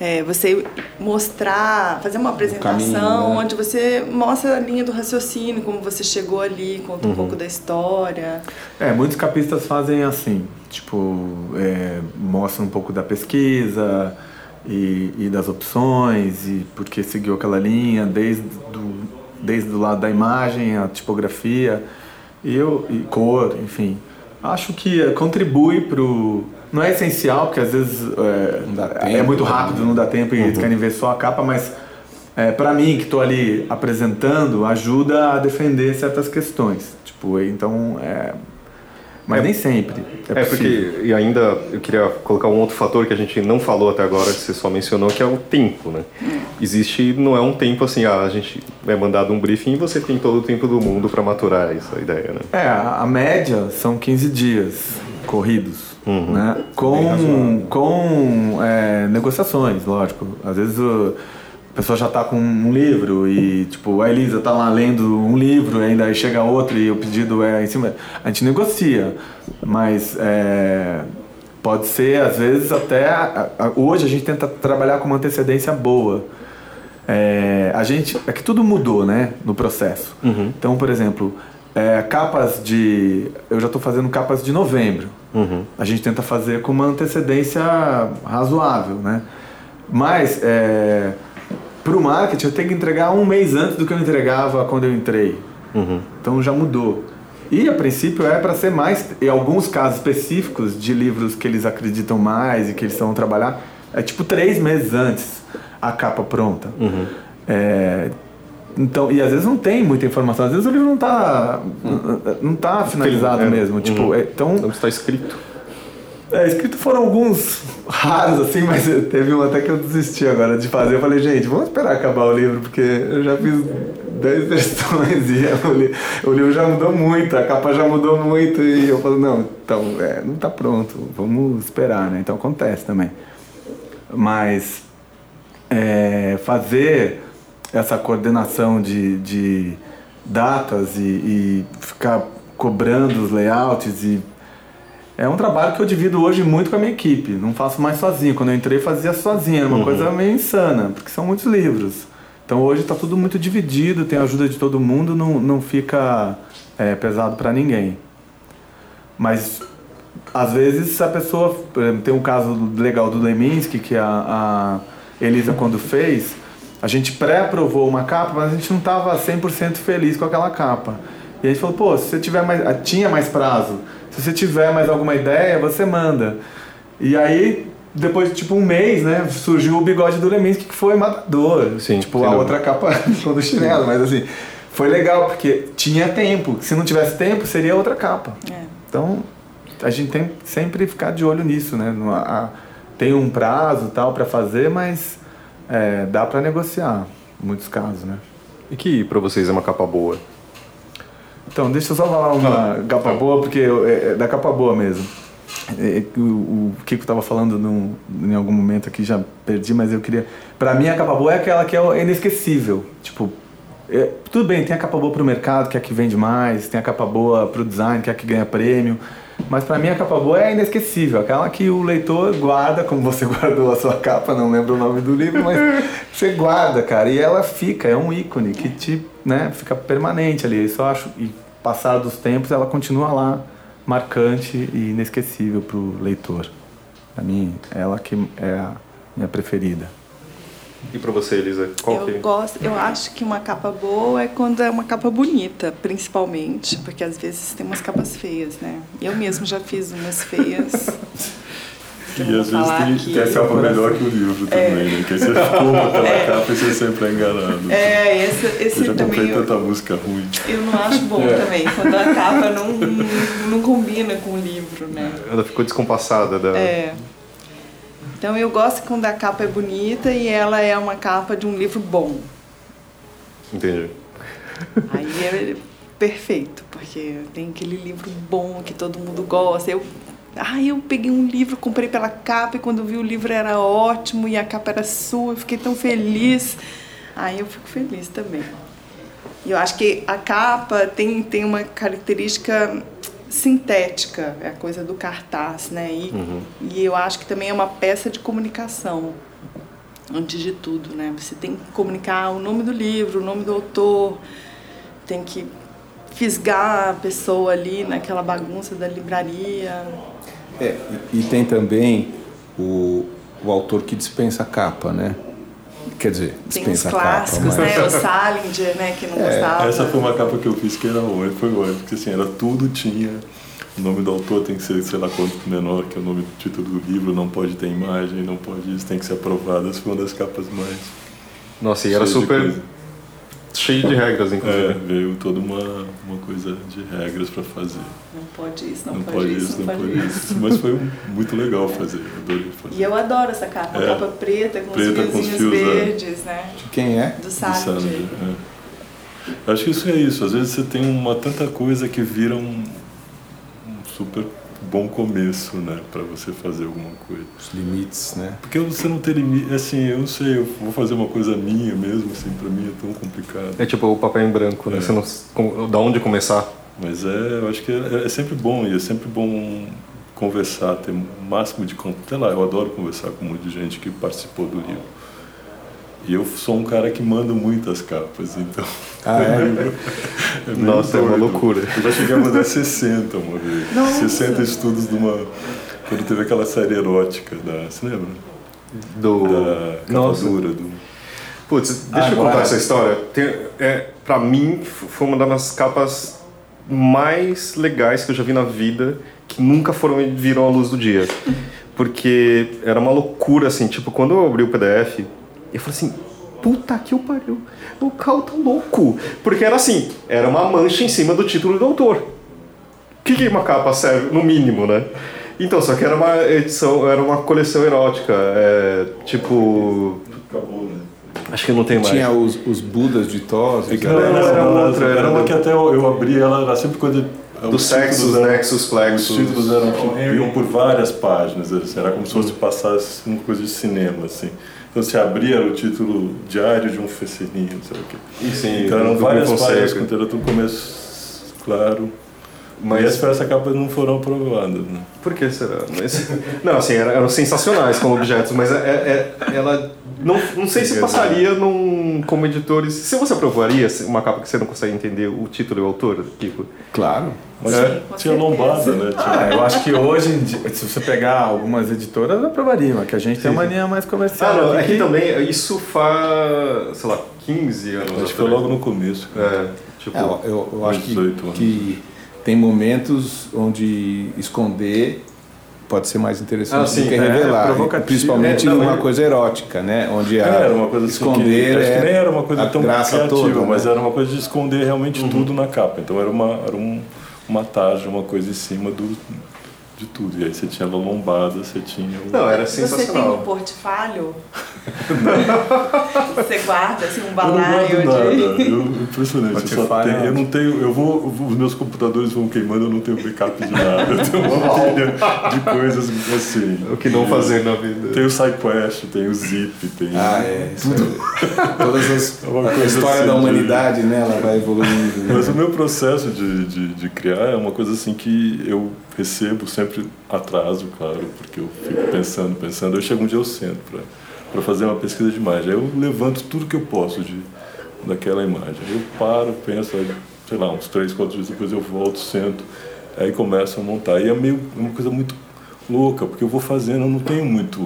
é, você mostrar, fazer uma apresentação caminho, né? onde você mostra a linha do raciocínio, como você chegou ali, conta uhum. um pouco da história. É, muitos capistas fazem assim, tipo, é, mostram um pouco da pesquisa e, e, das opções e porque seguiu aquela linha, desde do, desde o lado da imagem, a tipografia eu, e cor, enfim. Acho que contribui para o não é essencial, porque às vezes é, tempo, é muito né? rápido, não dá tempo e uhum. eles querem ver só a capa, mas é, para mim, que estou ali apresentando, ajuda a defender certas questões. Tipo, então, é, mas é, nem sempre. É, é porque, e ainda eu queria colocar um outro fator que a gente não falou até agora, que você só mencionou, que é o tempo, né? existe, não é um tempo assim, ah, a gente é mandado um briefing e você tem todo o tempo do mundo para maturar essa ideia, né? É, a média são 15 dias corridos, uhum. né? Com, com é, negociações, lógico. Às vezes o, a pessoa já está com um livro e, tipo, a Elisa está lá lendo um livro e ainda aí chega outro e o pedido é em cima. A gente negocia, mas é, pode ser, às vezes, até. Hoje a gente tenta trabalhar com uma antecedência boa. É, a gente é que tudo mudou, né, no processo. Uhum. Então, por exemplo, é, capas de, eu já estou fazendo capas de novembro. Uhum. A gente tenta fazer com uma antecedência razoável, né? Mas é, para o marketing eu tenho que entregar um mês antes do que eu entregava quando eu entrei. Uhum. Então já mudou. E a princípio é para ser mais, em alguns casos específicos de livros que eles acreditam mais e que eles vão trabalhar, é tipo três meses antes a capa pronta. Uhum. É, então, e às vezes não tem muita informação, às vezes o livro não está não tá finalizado é, mesmo. Tipo, uhum. é, então, não está escrito. É, escrito foram alguns raros, assim, mas teve um até que eu desisti agora de fazer. Eu falei, gente, vamos esperar acabar o livro, porque eu já fiz 10 versões e o livro já mudou muito, a capa já mudou muito. E eu falo, não, então, é, não está pronto, vamos esperar, né? Então acontece também. Mas é, fazer essa coordenação de, de datas e, e, ficar cobrando os layouts e é um trabalho que eu divido hoje muito com a minha equipe. Não faço mais sozinho. Quando eu entrei, fazia sozinho. Era uma uhum. coisa meio insana, porque são muitos livros. Então hoje está tudo muito dividido, tem a ajuda de todo mundo, não, não fica é, pesado para ninguém. Mas às vezes a pessoa. Tem um caso legal do Leminski, que a, a Elisa, quando fez, a gente pré-aprovou uma capa, mas a gente não estava 100% feliz com aquela capa. E a gente falou, pô, se você tiver mais. Ah, tinha mais prazo. Se você tiver mais alguma ideia, você manda. E aí, depois de tipo um mês, né, surgiu o bigode do Leminski, que foi matador. Sim, tipo, a outra capa do chinelo, mas assim, foi legal, porque tinha tempo. Se não tivesse tempo, seria outra capa. É. Então, a gente tem que sempre ficar de olho nisso, né? A, tem um prazo tal para fazer, mas é, dá para negociar em muitos casos, né? E que para vocês é uma capa boa? Então, deixa eu só falar uma ah, capa boa, porque é, é da capa boa mesmo. É, o, o Kiko estava falando num, em algum momento aqui, já perdi, mas eu queria. Para mim, a capa boa é aquela que é inesquecível. Tipo, é, tudo bem, tem a capa boa para o mercado, que é a que vende mais, tem a capa boa para o design, que é a que ganha prêmio. Mas para mim a capa boa é inesquecível, aquela que o leitor guarda, como você guardou a sua capa, não lembro o nome do livro, mas você guarda, cara, e ela fica, é um ícone que te, né, fica permanente ali. Isso eu acho, e passado os tempos ela continua lá, marcante e inesquecível para o leitor. Para mim, ela que é a minha preferida. E para você, Elisa, qual eu que... É? gosto, eu acho que uma capa boa é quando é uma capa bonita, principalmente, porque às vezes tem umas capas feias, né? Eu mesmo já fiz umas feias. E às vezes tem, tem a capa melhor que o livro é. também, né? Que você fuma pela é. capa e você sempre é enganado. É, esse, esse eu já também. Eu, tanta música ruim. Eu não acho bom é. também, quando a capa não, não, não, combina com o livro, né? Ela ficou descompassada da. É. Então eu gosto quando a capa é bonita e ela é uma capa de um livro bom. Entendi. Aí é perfeito, porque tem aquele livro bom que todo mundo gosta. Eu, ah, eu peguei um livro, comprei pela capa e quando vi o livro era ótimo e a capa era sua, eu fiquei tão feliz. Aí eu fico feliz também. E eu acho que a capa tem, tem uma característica sintética, é a coisa do cartaz, né? E, uhum. e eu acho que também é uma peça de comunicação, antes de tudo, né? Você tem que comunicar o nome do livro, o nome do autor, tem que fisgar a pessoa ali naquela bagunça da livraria. É, e, tem também o, o autor que dispensa a capa, né? Quer dizer, Tem os clássicos, capa, mas... né? O Salinger, né? Que não é, gostava. Essa foi uma capa que eu fiz que era hoje, foi hoje, porque assim, era tudo tinha. O nome do autor tem que ser, sei lá quanto menor que o nome do título do livro, não pode ter imagem, não pode, isso tem que ser aprovado. Essa foi uma das capas mais. Nossa, e era super cheio de regras, É, inclusive. veio toda uma, uma coisa de regras para fazer. Não pode isso, não, Não pode, pode isso, isso, não pode isso. Mas foi muito legal fazer, eu adorei fazer. E eu adoro essa capa, É. capa preta com Preta os com os fiozinhos fios, é. verdes, né? De quem é? Do Do Sartre. Sandro, é. Acho que isso é isso. Às vezes você tem uma tanta coisa que vira um, um super bom começo, né, para você fazer alguma coisa. Os limites, né? Porque você não tem limite, assim, eu não sei, eu vou fazer uma coisa minha mesmo, assim, para mim é tão complicado. É tipo o papel em branco, né? É. Você não, da onde começar? Mas é, eu acho que é, é sempre bom e é sempre bom conversar, ter o máximo de con- sei lá, eu adoro conversar com um monte de gente que participou do livro. E eu sou um cara que manda muitas capas, então. Ah, é? é meio Nossa, é uma doido. loucura. Eu já cheguei a mandar 60 uma vez. Nossa. 60 estudos de uma. Quando teve aquela série erótica da. Você lembra? Do... Da Nossa. dura do. Putz, deixa eu Agora- contar essa história. Tem, é, pra mim, foi uma das capas mais legais que eu já vi na vida, que nunca foram viram à luz do dia. Porque era uma loucura, assim, tipo, quando eu abri o PDF, eu falei assim, puta que o pariu, o Cal tá louco. Porque era assim, era uma mancha em cima do título do autor. O que, que uma capa serve, no mínimo, né? Então, só que era uma edição, era uma coleção erótica, é, tipo... Acabou, né? Acho que não tem mais. Tinha os, os Budas de Tos. É que né? não, era, era uma, outra, era era uma do- que até eu, eu abri ela, era sempre coisa. Dos os sexos, eram- nexos, Os títulos eram iam por várias páginas, assim, era como se fosse passasse uma coisa de cinema, assim. Então se abria era o título Diário de um Fecelinho, não sei o quê. E sim, Então eram várias páginas com tudo começo claro. Mas Mas as essa capas não foram aprovadas, né? por que será? Mas- não, assim, eram, eram sensacionais como objetos, mas é, é- ela. Não, não sei se passaria num, como editores. Se você aprovaria uma capa que você não consegue entender o título e o autor, Kiko? Claro. Mas É. tinha lombada, né? Ah, eu acho que hoje, em dia, se você pegar algumas editoras, aprovaria, mas que a gente tem uma linha mais comercial. Ah, não, aqui é que também isso faz, sei lá, 15 anos. Acho que foi logo no começo. É, tipo. É, eu, eu, acho que, 18 anos. que tem momentos onde esconder pode ser mais interessante Ah, sim, do que é, revelar. provocativo. principalmente É, não, numa é- coisa erótica, né? Onde a, É, era uma coisa esconder que, acho que é nem era uma coisa a tão criativa, toda, mas né? era uma coisa de esconder realmente tudo na capa. Então era uma era um, uma tarja, uma coisa em cima do de tudo. E aí você tinha a lombada, você tinha o... Não, era Você tem um sensacional. portfólio? Você guarda assim um Eu não balaio guardo nada, de. eu, impressionante. Eu, só tenho, eu não tenho, eu vou, os meus computadores vão queimando, eu não tenho backup de nada. Eu tenho uma pilha de coisas assim. O que não fazer na vida. Tem o SciQuest, tem o Zip, tem Ah, é. É- Todas as, É a história assim da de- humanidade, né? Ela vai evoluindo. né? Mas o meu processo de, de, de criar é uma coisa assim que eu recebo sempre atraso, claro, porque eu fico pensando, pensando. Eu chego um dia eu sento para fazer uma pesquisa de imagem. Aí eu levanto tudo que eu posso de, daquela imagem. Eu paro, penso, aí, sei lá, uns três, quatro dias depois eu volto, sento, aí começo a montar. E é meio uma coisa muito louca, porque eu vou fazendo, eu não tenho muito.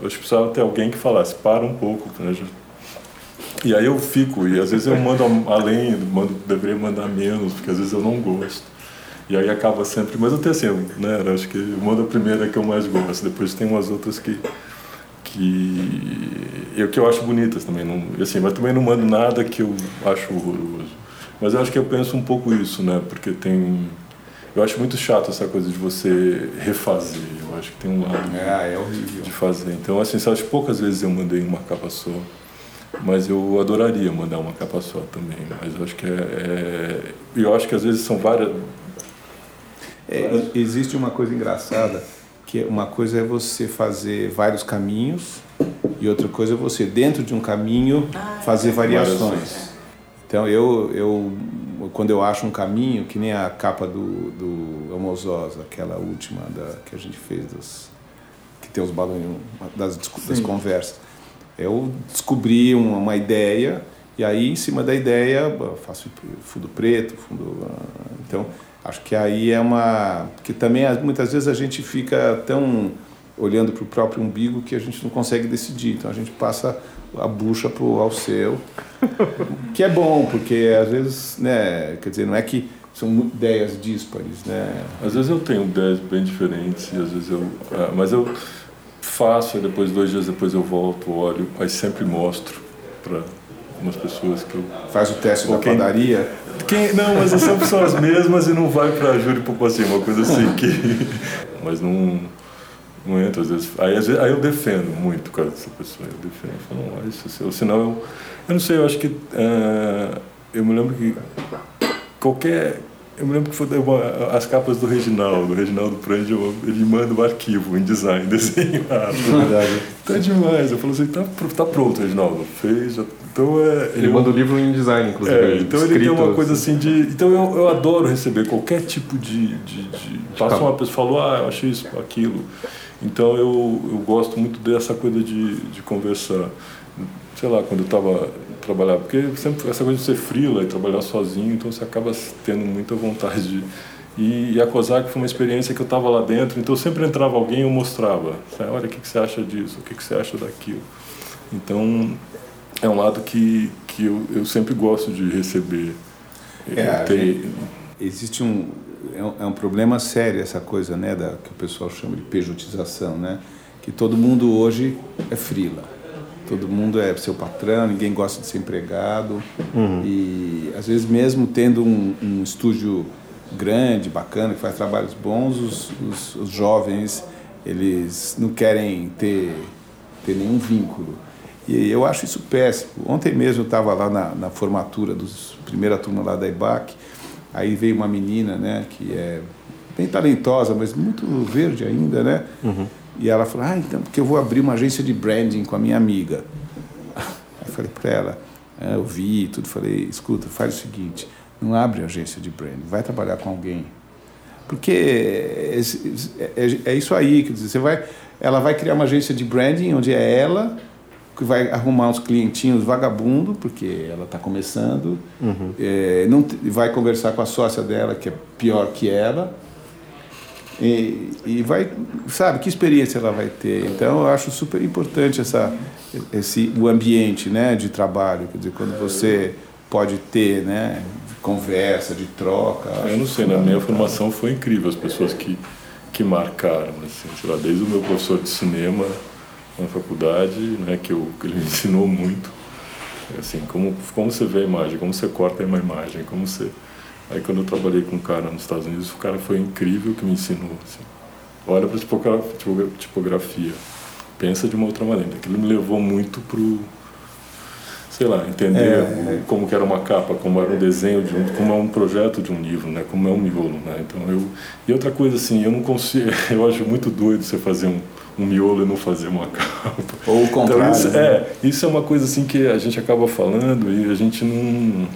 Eu acho que precisava ter alguém que falasse, para um pouco, né? e aí eu fico, e às vezes eu mando além, mando, deveria mandar menos, porque às vezes eu não gosto. E aí acaba sempre, mas eu tenho assim, né, acho que eu mando a primeira que eu mais gosto, depois tem umas outras que que eu que eu acho bonitas também, não, assim, mas também não mando nada que eu acho horroroso. Mas eu acho que eu penso um pouco isso, né? Porque tem eu acho muito chato essa coisa de você refazer. Eu acho que tem um lado Ah, é horrível. de fazer. Então, assim, só que poucas vezes eu mandei uma capa só. Mas eu adoraria mandar uma capa só também. Mas eu acho que é. é eu acho que às vezes são várias. É, e- existe uma coisa engraçada, que é- uma coisa é você fazer vários caminhos e outra coisa é você, dentro de um caminho, fazer variações. Variações. Então, eu, eu, quando eu acho um caminho, que nem a capa do, do Homozosa, aquela última da, que a gente fez, dos, que tem os balões das, das Sim. conversas, eu descobri uma, uma ideia e aí, em cima da ideia, faço fundo preto, fundo... ah, Então, acho que aí é uma... Porque também, muitas vezes, a gente fica tão olhando para o próprio umbigo que a gente não consegue decidir. Então, a gente passa a bucha para o Alceu, que é bom, porque às vezes, né, quer dizer, não é que são ideias díspares, né? Às vezes eu tenho ideias bem diferentes, às vezes eu. ah, mas eu faço, e depois, dois dias depois eu volto, olho, aí sempre mostro para umas pessoas que eu. Faz o teste da quem- padaria. Quem, não, mas são as mesmas e não vai pra júri por assim, uma coisa assim que. Mas não. Não entra, às vezes. Aí, às vezes- aí eu defendo muito o caso dessa pessoa. Eu defendo, eu falo, não, isso, assim, ou senão eu. Eu não sei, eu acho que. ah, eu me lembro que. Qualquer. Eu me lembro que foi uma- as capas do Reginaldo, o Reginaldo Prangel, ele manda o arquivo em design, desenhado. Verdade. Tá demais. Eu falo assim, tá, tá pronto, Reginaldo. Fez, já. Então é. Ele eu- manda o livro em design, inclusive. é, então ele tem uma coisa assim de. Então eu, eu adoro receber qualquer tipo de. de, de passa uma pessoa falou, ah, eu achei isso, aquilo. Então eu, eu gosto muito dessa coisa de, de conversar. Sei lá, quando eu estava trabalhar, porque sempre essa coisa de ser frila e trabalhar sozinho, então você acaba tendo muita vontade de. E, e a COSAC foi uma experiência que eu estava lá dentro, então sempre entrava alguém e eu mostrava. Olha, o que, que você acha disso? O que, que você acha daquilo? Então, é um lado que, que eu, eu sempre gosto de receber. É, a Ter- existe um é, um é um problema sério essa coisa né da que o pessoal chama de pejotização né que todo mundo hoje é frila. Todo mundo é seu patrão ninguém gosta de ser empregado. E às vezes mesmo tendo um, um estúdio grande bacana que faz trabalhos bons os, os, os jovens eles não querem ter ter nenhum vínculo e eu acho isso péssimo. Ontem mesmo eu estava lá na, na formatura dos primeira turma lá da IBAC, aí veio uma menina, né, que é bem talentosa, mas muito verde ainda, né? E ela falou: "Ah, então porque eu vou abrir uma agência de branding com a minha amiga". Aí eu falei para ela, ah, eu vi tudo, falei: "Escuta, faz o seguinte, não abre agência de branding, vai trabalhar com alguém porque é, é- é isso aí, quer dizer, você vai, ela vai criar uma agência de branding onde é ela que vai arrumar uns clientinhos vagabundo, porque ela está começando, é, não vai conversar com a sócia dela que é pior que ela e, e vai, sabe, que experiência ela vai ter. Então eu acho super importante essa, esse o ambiente, né, de trabalho, quer dizer, quando você pode ter, né, de conversa, de troca. Eu não sei, na minha formação foi incrível as pessoas que, que marcaram, assim, sei lá, desde o meu professor de cinema na faculdade, né, que, eu, que ele me ensinou muito, assim, como, como você vê a imagem, como você corta uma imagem, como você... Aí quando eu trabalhei com um cara nos Estados Unidos, o cara foi incrível que me ensinou, assim, olha para a tipografia, pensa de uma outra maneira. Aquilo me levou muito pro sei lá, entender É. o- como que era uma capa, como era um desenho de um, como é um projeto de um livro, né? Como é um miolo, né? Então eu e outra coisa assim, eu não consigo, eu acho muito doido você fazer um, um miolo e não fazer uma capa. Ou o contrário. Então, isso, né? é, isso é uma coisa assim que a gente acaba falando e a gente não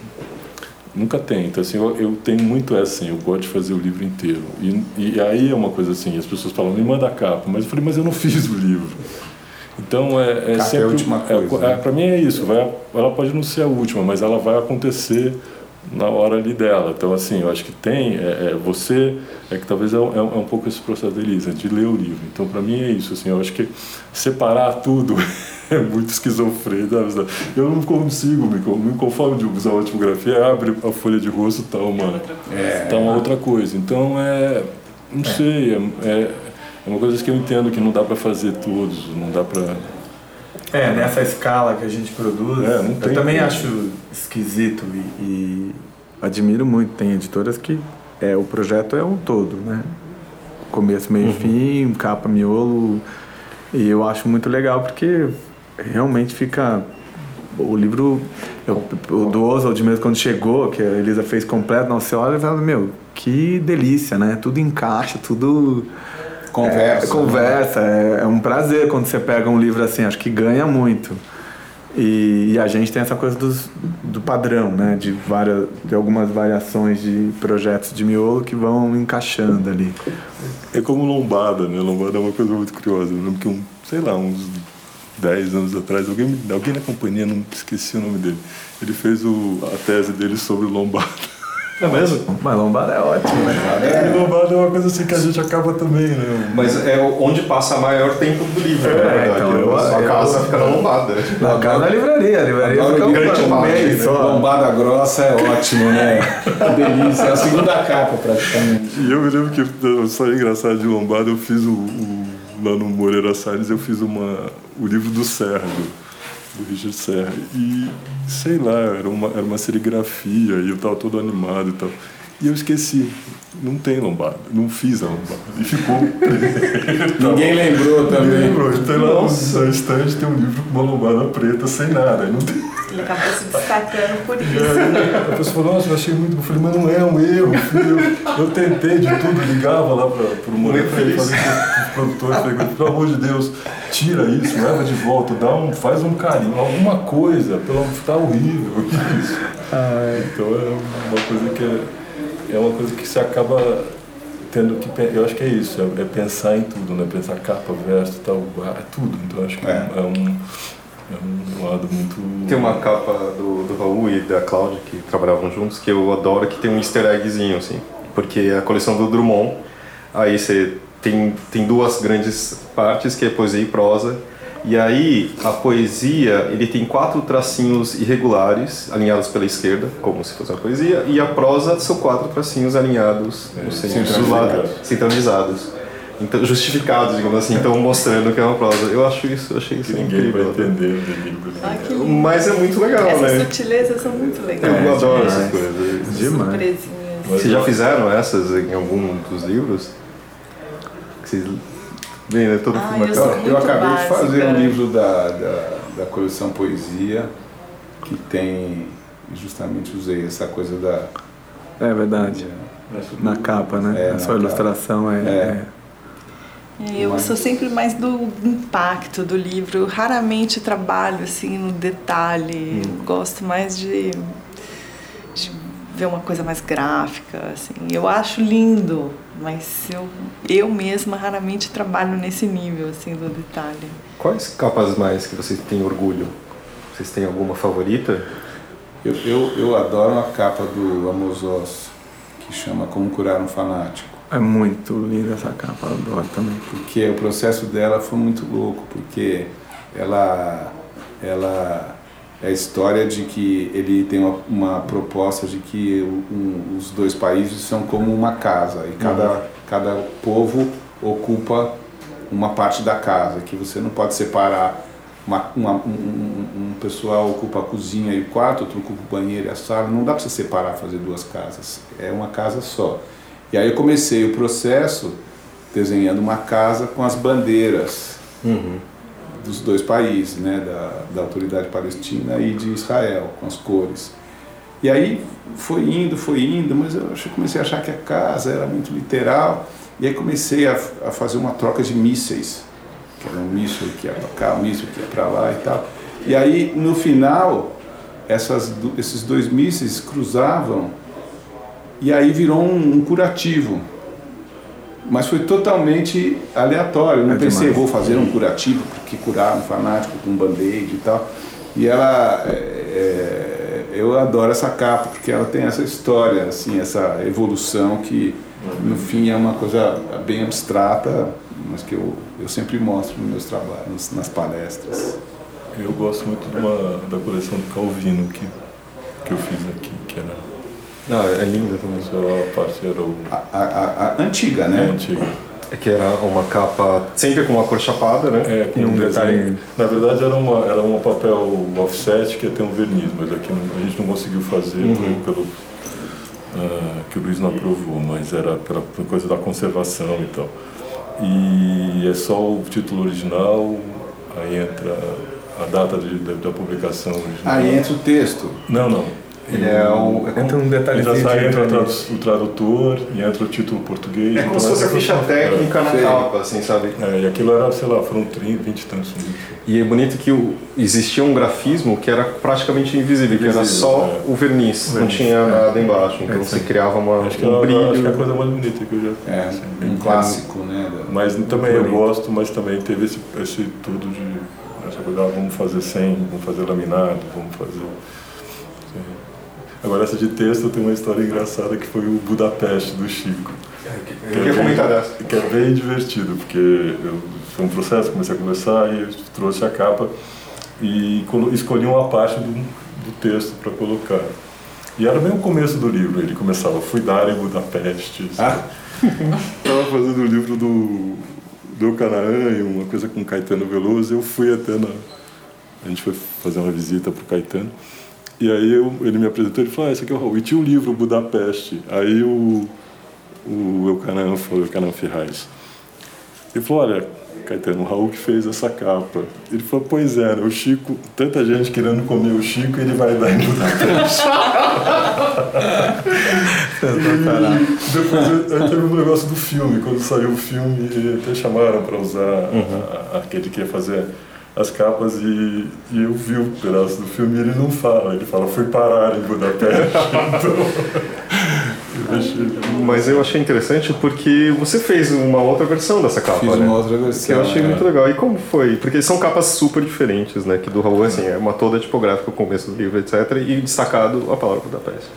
nunca tem. Então assim, eu, eu tenho muito essa assim, eu gosto de fazer o livro inteiro. E, e aí é uma coisa assim, as pessoas falam, me manda a capa, mas eu falei, mas eu não fiz o livro. Então é, é Capa é a sempre última coisa, é, né? para mim é isso, vai, ela pode não ser a última, mas ela vai acontecer na hora ali dela. Então assim, eu acho que tem é, é, você é que talvez é, um- é um é um pouco esse processo da Elisa, de ler o livro. Então para mim é isso, assim, eu acho que separar tudo é muito esquizofrênico. sabe? Eu não consigo me, me conformo de usar uma tipografia, abre a folha de rosto tá uma É. tá uma outra coisa. Então é não sei, é, é, é uma coisa que eu entendo que não dá para fazer todos, não dá para É, nessa escala que a gente produz, É, eu também como. acho esquisito e, e admiro muito. Tem editoras que é, o projeto é um todo, né? Começo, meio e fim, capa, miolo. E eu acho muito legal porque realmente fica. O livro eu, o do Oswald mesmo, quando chegou, que a Elisa fez completo, não, você olha e fala, meu, que delícia, né? Tudo encaixa, tudo. Conversa, É, conversa. É, é um prazer quando você pega um livro assim, acho que ganha muito. E, e a gente tem essa coisa dos, do padrão, né? De, várias, de algumas variações de projetos de miolo que vão encaixando ali. É como lombada, né? Lombada é uma coisa muito curiosa. Eu lembro que, um, sei lá, uns 10 anos atrás, alguém, alguém na companhia, não esqueci o nome dele, ele fez o, a tese dele sobre lombada. É mesmo? Mas lombada é ótimo, né? E lombada é uma coisa assim que a gente acaba também, né? Mas é onde passa maior tempo do livro, É, na verdade. então, eu- a eu- casa fica na lombada. Na casa da livraria, a livraria Adoro fica grande um parte, mês né? só. Lombada grossa é ótimo, né? Que delícia. É a segunda capa, praticamente. E eu me lembro que eu só engraçado de lombada, eu fiz o, o- lá no Moreira Salles, eu fiz uma, o livro do Sérgio. do Richard Serra. E, sei lá, era uma, era uma serigrafia e eu estava todo animado e tal. E eu esqueci. Não tem lombada. Não fiz a lombada. E ficou. Ninguém lembrou também. Ninguém lembrou. Então lá no estante tem um livro com uma lombada preta sem nada. Não tem... Ele acabou se destacando por isso. É, a pessoa falou, nossa, eu achei muito. Eu falei, mas não é um erro. Eu, eu tentei de tudo, ligava lá para o Moreira, falei para o produtor, falei, pelo amor de Deus, tira isso, leva de volta, dá um, faz um carinho, alguma coisa, pelo tá horrível isso. É. Então é uma coisa que é, é uma coisa que se acaba tendo que eu acho que é isso é, é pensar em tudo né pensar capa verso tal é tudo então acho que é, é um é um lado muito. Tem uma capa do, do Raul e da Cláudia que trabalhavam juntos que eu adoro, que tem um easter eggzinho, assim. Porque é a coleção do Drummond, aí você tem, tem duas grandes partes, que é poesia e prosa. E aí, a poesia, ele tem quatro tracinhos irregulares, alinhados pela esquerda, como se fosse uma poesia, e a prosa são quatro tracinhos alinhados no centro do lado, centralizados. Então, justificados, digamos assim, então mostrando que é uma prosa. Eu acho isso, eu achei isso que ninguém incrível. vai entender o ah, Mas é muito legal, essas né? Essas sutilezas são muito legais. Eu adoro essas coisas. Demais. Vocês já fizeram essas em algum dos livros? Vocês Bem, né? Todo ah, eu, eu acabei básica. de fazer um livro da, da, da coleção Poesia que tem justamente usei essa coisa da é verdade é, na capa né é, a sua ilustração é, é, é, eu sou sempre mais do impacto do livro. raramente trabalho assim no detalhe. Hum. Gosto mais de, de, ver uma coisa mais gráfica. Assim. Eu acho lindo, mas eu, eu mesma raramente trabalho nesse nível assim do detalhe. Quais capas mais que vocês têm orgulho? Vocês têm alguma favorita? Eu, eu, eu adoro a capa do Amos Oz, que chama Como Curar um Fanático. É muito linda essa capa, eu adoro também. Porque o processo dela foi muito louco, porque ela, ela é a história de que ele tem uma, uma proposta de que um, os dois países são como uma casa e cada, uhum. cada povo ocupa uma parte da casa, que você não pode separar. Uma, uma, um, um, um, pessoal ocupa a cozinha e o quarto, outro ocupa o banheiro e a sala. Não dá para você separar, fazer duas casas. É uma casa só. E aí eu comecei o processo desenhando uma casa com as bandeiras uhum. dos dois países, né, da, da autoridade palestina e de Israel, com as cores. E aí foi indo, foi indo, mas eu comecei a achar que a casa era muito literal. E aí comecei a, a fazer uma troca de mísseis, que era um míssil que ia para cá, um míssil que ia para lá e tal. E aí no final, essas, esses dois mísseis cruzavam e aí virou um, um curativo. Mas foi totalmente aleatório. Eu não é pensei, demais. vou fazer um curativo, que curar um fanático com um band-aid e tal. E ela. É, é, eu adoro essa capa, porque ela tem essa história, assim, essa evolução que no fim é uma coisa bem abstrata, mas que eu, eu sempre mostro nos meus trabalhos, nas palestras. Eu gosto muito uma, da coleção do Calvino que, que eu fiz aqui, que era não, é linda também. Seu parceiro. A, a, a, antiga, né? É, antiga. É que era uma capa sempre com uma cor chapada, né? É, com um detalhe. Na verdade era uma era um papel offset que ia ter um verniz, mas aqui a gente não conseguiu fazer uhum. pelo uh, que o Luiz não aprovou, mas era pela, pela coisa da conservação e tal. E é só o título original, aí entra a data de, da publicação original. Aí entra o texto? Não, não. Ele é um. É entra um detalhe Já sai entra o tradutor e entra o título português. É como então se fosse a ficha técnica na capa, assim, sabe? É, e aquilo era, sei lá, foram 30, 20 e tantos E é bonito que o, existia um grafismo que era praticamente invisível, invisível que era só é. o verniz, não tinha é. nada embaixo. Então você criava uma, acho que um brilho. Acho que é a coisa mais bonita que eu já É, assim, um clássico, né? Mas também eu gosto, mas também teve esse, esse tudo de. Essa coisa, ah, vamos fazer sem, vamos fazer laminado, vamos fazer. Agora essa de texto tem uma história engraçada que foi o Budapeste do Chico. Eu queria comentar dessa. Que é bem divertido, porque eu, foi um processo, comecei a conversar e eu trouxe a capa e escolhi uma parte do, do texto para colocar. E era bem o começo do livro, ele começava, fui dar em Budapeste. Ah. Estava fazendo o livro do, do Canaã, uma coisa com Caetano Veloso, eu fui até na, A gente foi fazer uma visita pro Caetano. E aí eu, ele me apresentou e falou, ah, esse aqui é o Raul. E tinha um livro, Budapeste. Aí o, o Eucanã falou, Eucanã Ferraz. Ele falou, olha, Caetano, o Raul que fez essa capa. Ele falou, pois é, né, o Chico, tanta gente querendo comer o Chico, ele vai dar em Budapeste. e depois aí teve um negócio do filme, quando saiu o filme, até chamaram para usar uhum. a, a, aquele que ia fazer as capas e, e eu vi um pedaço do filme e ele não fala, ele fala, fui parar em Budapeste. então, Mas eu achei interessante porque você fez uma outra versão dessa capa, Fiz né? uma outra versão. Que eu achei é. muito legal. E como foi? Porque são capas super diferentes, né? Que do Raul, assim, é uma toda tipográfica, o começo do livro, etc. E destacado a palavra Budapeste.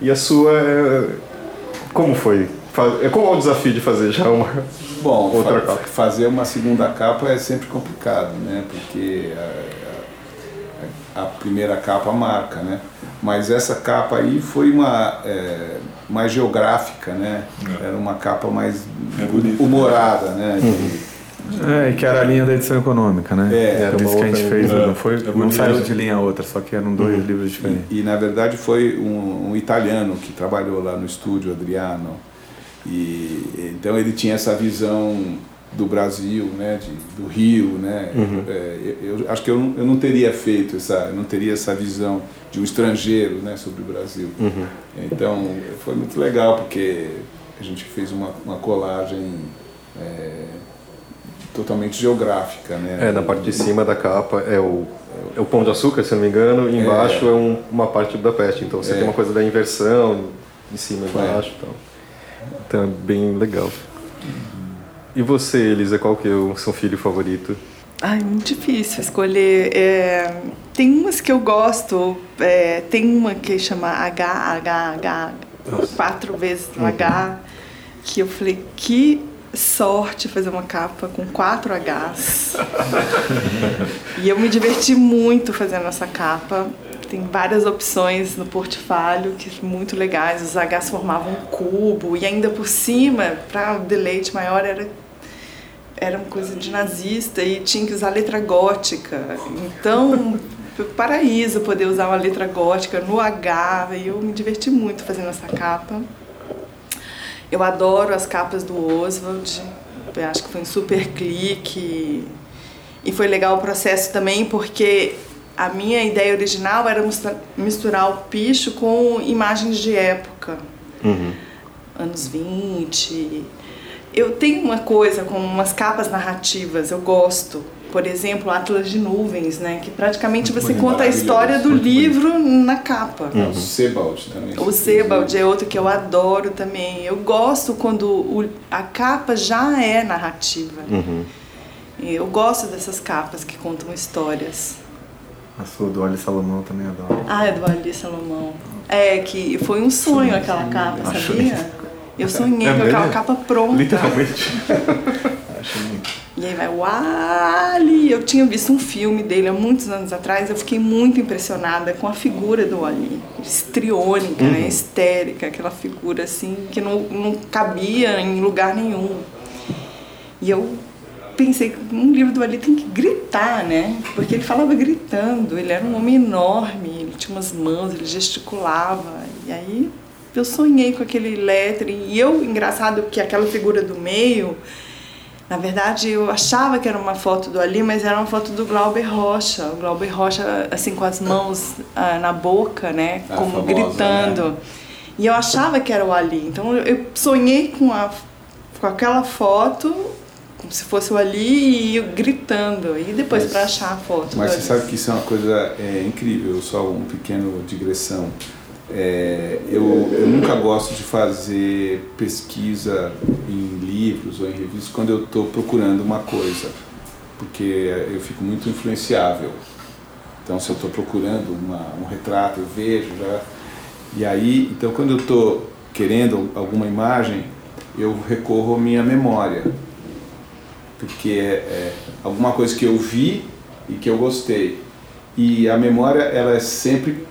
E a sua é... Como foi? É como é o desafio de fazer já uma Bom, outra fa capa? fazer uma segunda capa é sempre complicado, né? Porque a, a- a primeira capa marca, né? Mas essa capa aí foi uma é, mais geográfica, né? Era uma capa mais É bonita. humorada, né? É, e que era a linha da edição econômica, né? É, era isso uma que a gente fez, é, não foi? é não bonito. saiu de linha a outra, só que eram dois livros diferentes. E, e, na verdade foi um, um italiano que trabalhou lá no estúdio, Adriano. E então ele tinha essa visão do Brasil, né, de, do Rio, né. É, eu, eu acho que eu não, eu não teria feito essa, não teria essa visão de um estrangeiro, né, sobre o Brasil. Então foi muito legal porque a gente fez uma, uma colagem é, totalmente geográfica, né. É, na parte de cima da capa é o, é o Pão de Açúcar, se não me engano, e embaixo é, um- uma parte de Budapeste. Então você É. tem uma coisa da inversão, de cima e É. embaixo. Então, então é bem legal. E você, Elisa, qual que é o seu filho favorito? Ai, muito difícil escolher. É, tem umas que eu gosto. é, tem uma que chama H, H, H, quatro vezes o H, que eu falei, que sorte fazer uma capa com quatro Hs. e eu me diverti muito fazendo essa capa. Tem várias opções no portfólio que são muito legais. Os Hs formavam um cubo e ainda por cima, para o deleite maior, era era uma coisa de nazista e tinha que usar letra gótica. Então, paraíso poder usar uma letra gótica no H. E eu me diverti muito fazendo essa capa. Eu adoro as capas do Oswald. Eu acho que foi um super clique. E foi legal o processo também porque a minha ideia original era mistura- misturar o picho com imagens de época anos 20. Eu tenho uma coisa com umas capas narrativas, eu gosto. Por exemplo, Atlas de Nuvens, né? Que praticamente você Bonito, conta a história do muito livro na capa. O Sebald também. O Sebald é outro que eu adoro também. Eu gosto quando o- a capa já é narrativa. E Eu gosto dessas capas que contam histórias. A sua do Oli Salomão também adoro. Ah, é do Ali Salomão. É, que foi um sonho aquela capa, sabia? Eu sonhei É com aquela capa pronta. Literalmente. E aí vai o Ali. Eu tinha visto um filme dele há muitos anos atrás. Eu fiquei muito impressionada com a figura do Ali. Estriônica, né? histérica, aquela figura assim que não, não cabia em lugar nenhum. E eu pensei que um livro do Ali tem que gritar, né? Porque ele falava gritando. Ele era um homem enorme, ele tinha umas mãos, ele gesticulava. E aí eu sonhei com aquele lettering. E eu, engraçado que aquela figura do meio, na verdade, eu achava que era uma foto do Ali, mas era uma foto do Glauber Rocha. O Glauber Rocha, assim, com as mãos ah, na boca, né? A Como famosa, gritando. né? E eu achava que era o Ali. Então eu- eu sonhei com, a, com aquela foto, como se fosse o Ali, e eu gritando. E depois para achar a foto. Mas você sabe que isso é uma coisa é, incrível, só um pequeno digressão. É, eu, eu nunca gosto de fazer pesquisa em livros ou em revistas quando eu estou procurando uma coisa, porque eu fico muito influenciável. Então, se eu estou procurando uma- um retrato, eu vejo já. E aí, então, quando eu estou querendo alguma imagem, eu recorro à minha memória porque é, é alguma coisa que eu vi e que eu gostei. E a memória, ela é sempre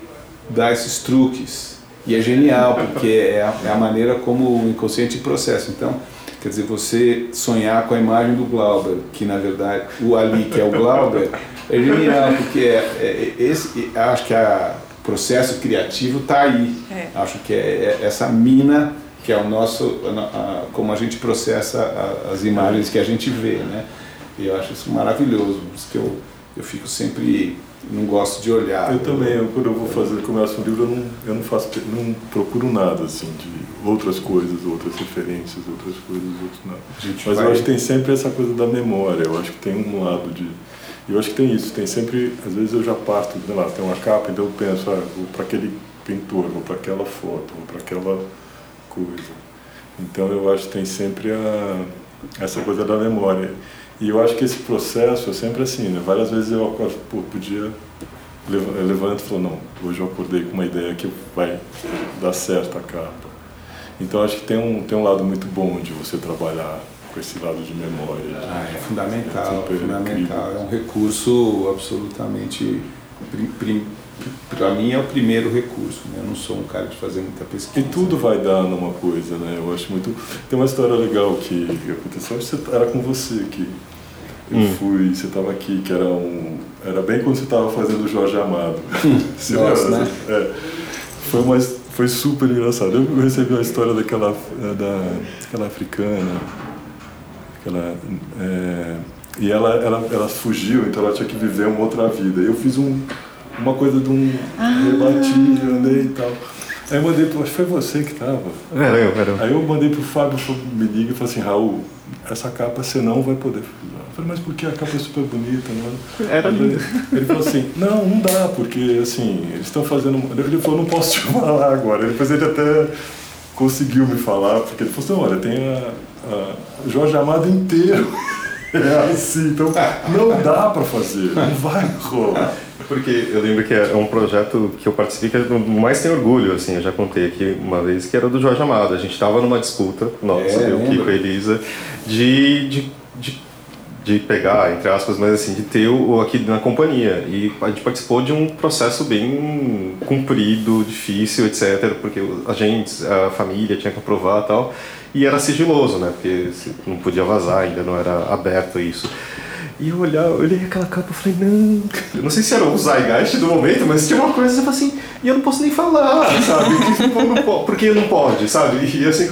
dá esses truques. E é genial, porque é a, é a maneira como o inconsciente processa. Então, quer dizer, você sonhar com a imagem do Glauber, que na verdade, o Ali, que é o Glauber, É genial, porque é, é, esse, acho que o processo criativo está aí. É. Acho que é, é essa mina que é o nosso, a, a, como a gente processa a, as imagens que a gente vê, né? E eu acho isso maravilhoso, por isso que eu, eu fico sempre não gosto de olhar. Eu também, eu, quando eu vou fazer, começo um livro, eu não, eu não faço, não procuro nada assim de outras coisas, outras referências, outras coisas, outros nada. Mas vai... eu acho que tem sempre essa coisa da memória. Eu acho que tem um lado de, eu acho que tem isso. Tem sempre, às vezes eu já parto, sei lá, tem uma capa, então eu penso, ah, vou para aquele pintor, vou para aquela foto, vou para aquela coisa. Então eu acho que tem sempre a, essa coisa da memória. E eu acho que esse processo é sempre assim, né? Várias vezes eu acordo, pô, podia. Eu levanto e falo, não, hoje eu acordei com uma ideia que vai dar certo a capa. Então acho que tem um, tem um lado muito bom de você trabalhar com esse lado de memória. Ah, é fundamental, é fundamental. É um recurso absolutamente para mim é o primeiro recurso. Né? Eu não sou um cara de fazer muita pesquisa. E tudo vai dar numa coisa, né? Eu acho muito. Tem uma história legal que aconteceu. Acho que era com você que eu hum. fui. Você estava aqui, que era um. Era bem quando você estava fazendo o Jorge Amado. Hum. Nossa, né? É. Foi uma foi super engraçado. Eu recebi uma história daquela eh, da daquela africana, aquela é, e ela, ela ela fugiu, então ela tinha que viver uma outra vida. Eu fiz um uma coisa de um ah. rebati, andei e tal. Aí eu mandei pro. Acho que foi você que tava. Era eu, era eu. Aí eu mandei pro Fábio, me liga e falou assim: Raul, essa capa você não vai poder Eu falei, mas por que a capa é super bonita? Não? Era lindo. Ele falou assim: não, não dá, porque assim, eles estão fazendo. Ele falou: não posso te falar agora. Depois ele até conseguiu me falar, porque ele falou assim: olha, tem a, a Jorge Amado inteiro. É assim, então não dá para fazer, não vai rolar. Porque eu lembro que é um projeto que eu participei que eu mais tenho orgulho, assim, eu já contei aqui uma vez, que era do Jorge Amado. A gente estava numa disputa, nossa, é, eu, Kiko e Elisa, de, de, de, de, pegar, entre aspas, mas assim, de ter o aqui na companhia. E a gente participou de um processo bem comprido, difícil, etc., porque a gente, a família tinha que aprovar e tal. E era sigiloso, né? Porque não podia vazar, ainda não era aberto isso. E eu olhar, eu olhei aquela capa e falei, não. Eu não sei se era o Zygeist do momento, mas tinha uma coisa eu assim, e eu não posso nem falar, sabe? Porque não pode, sabe? E assim,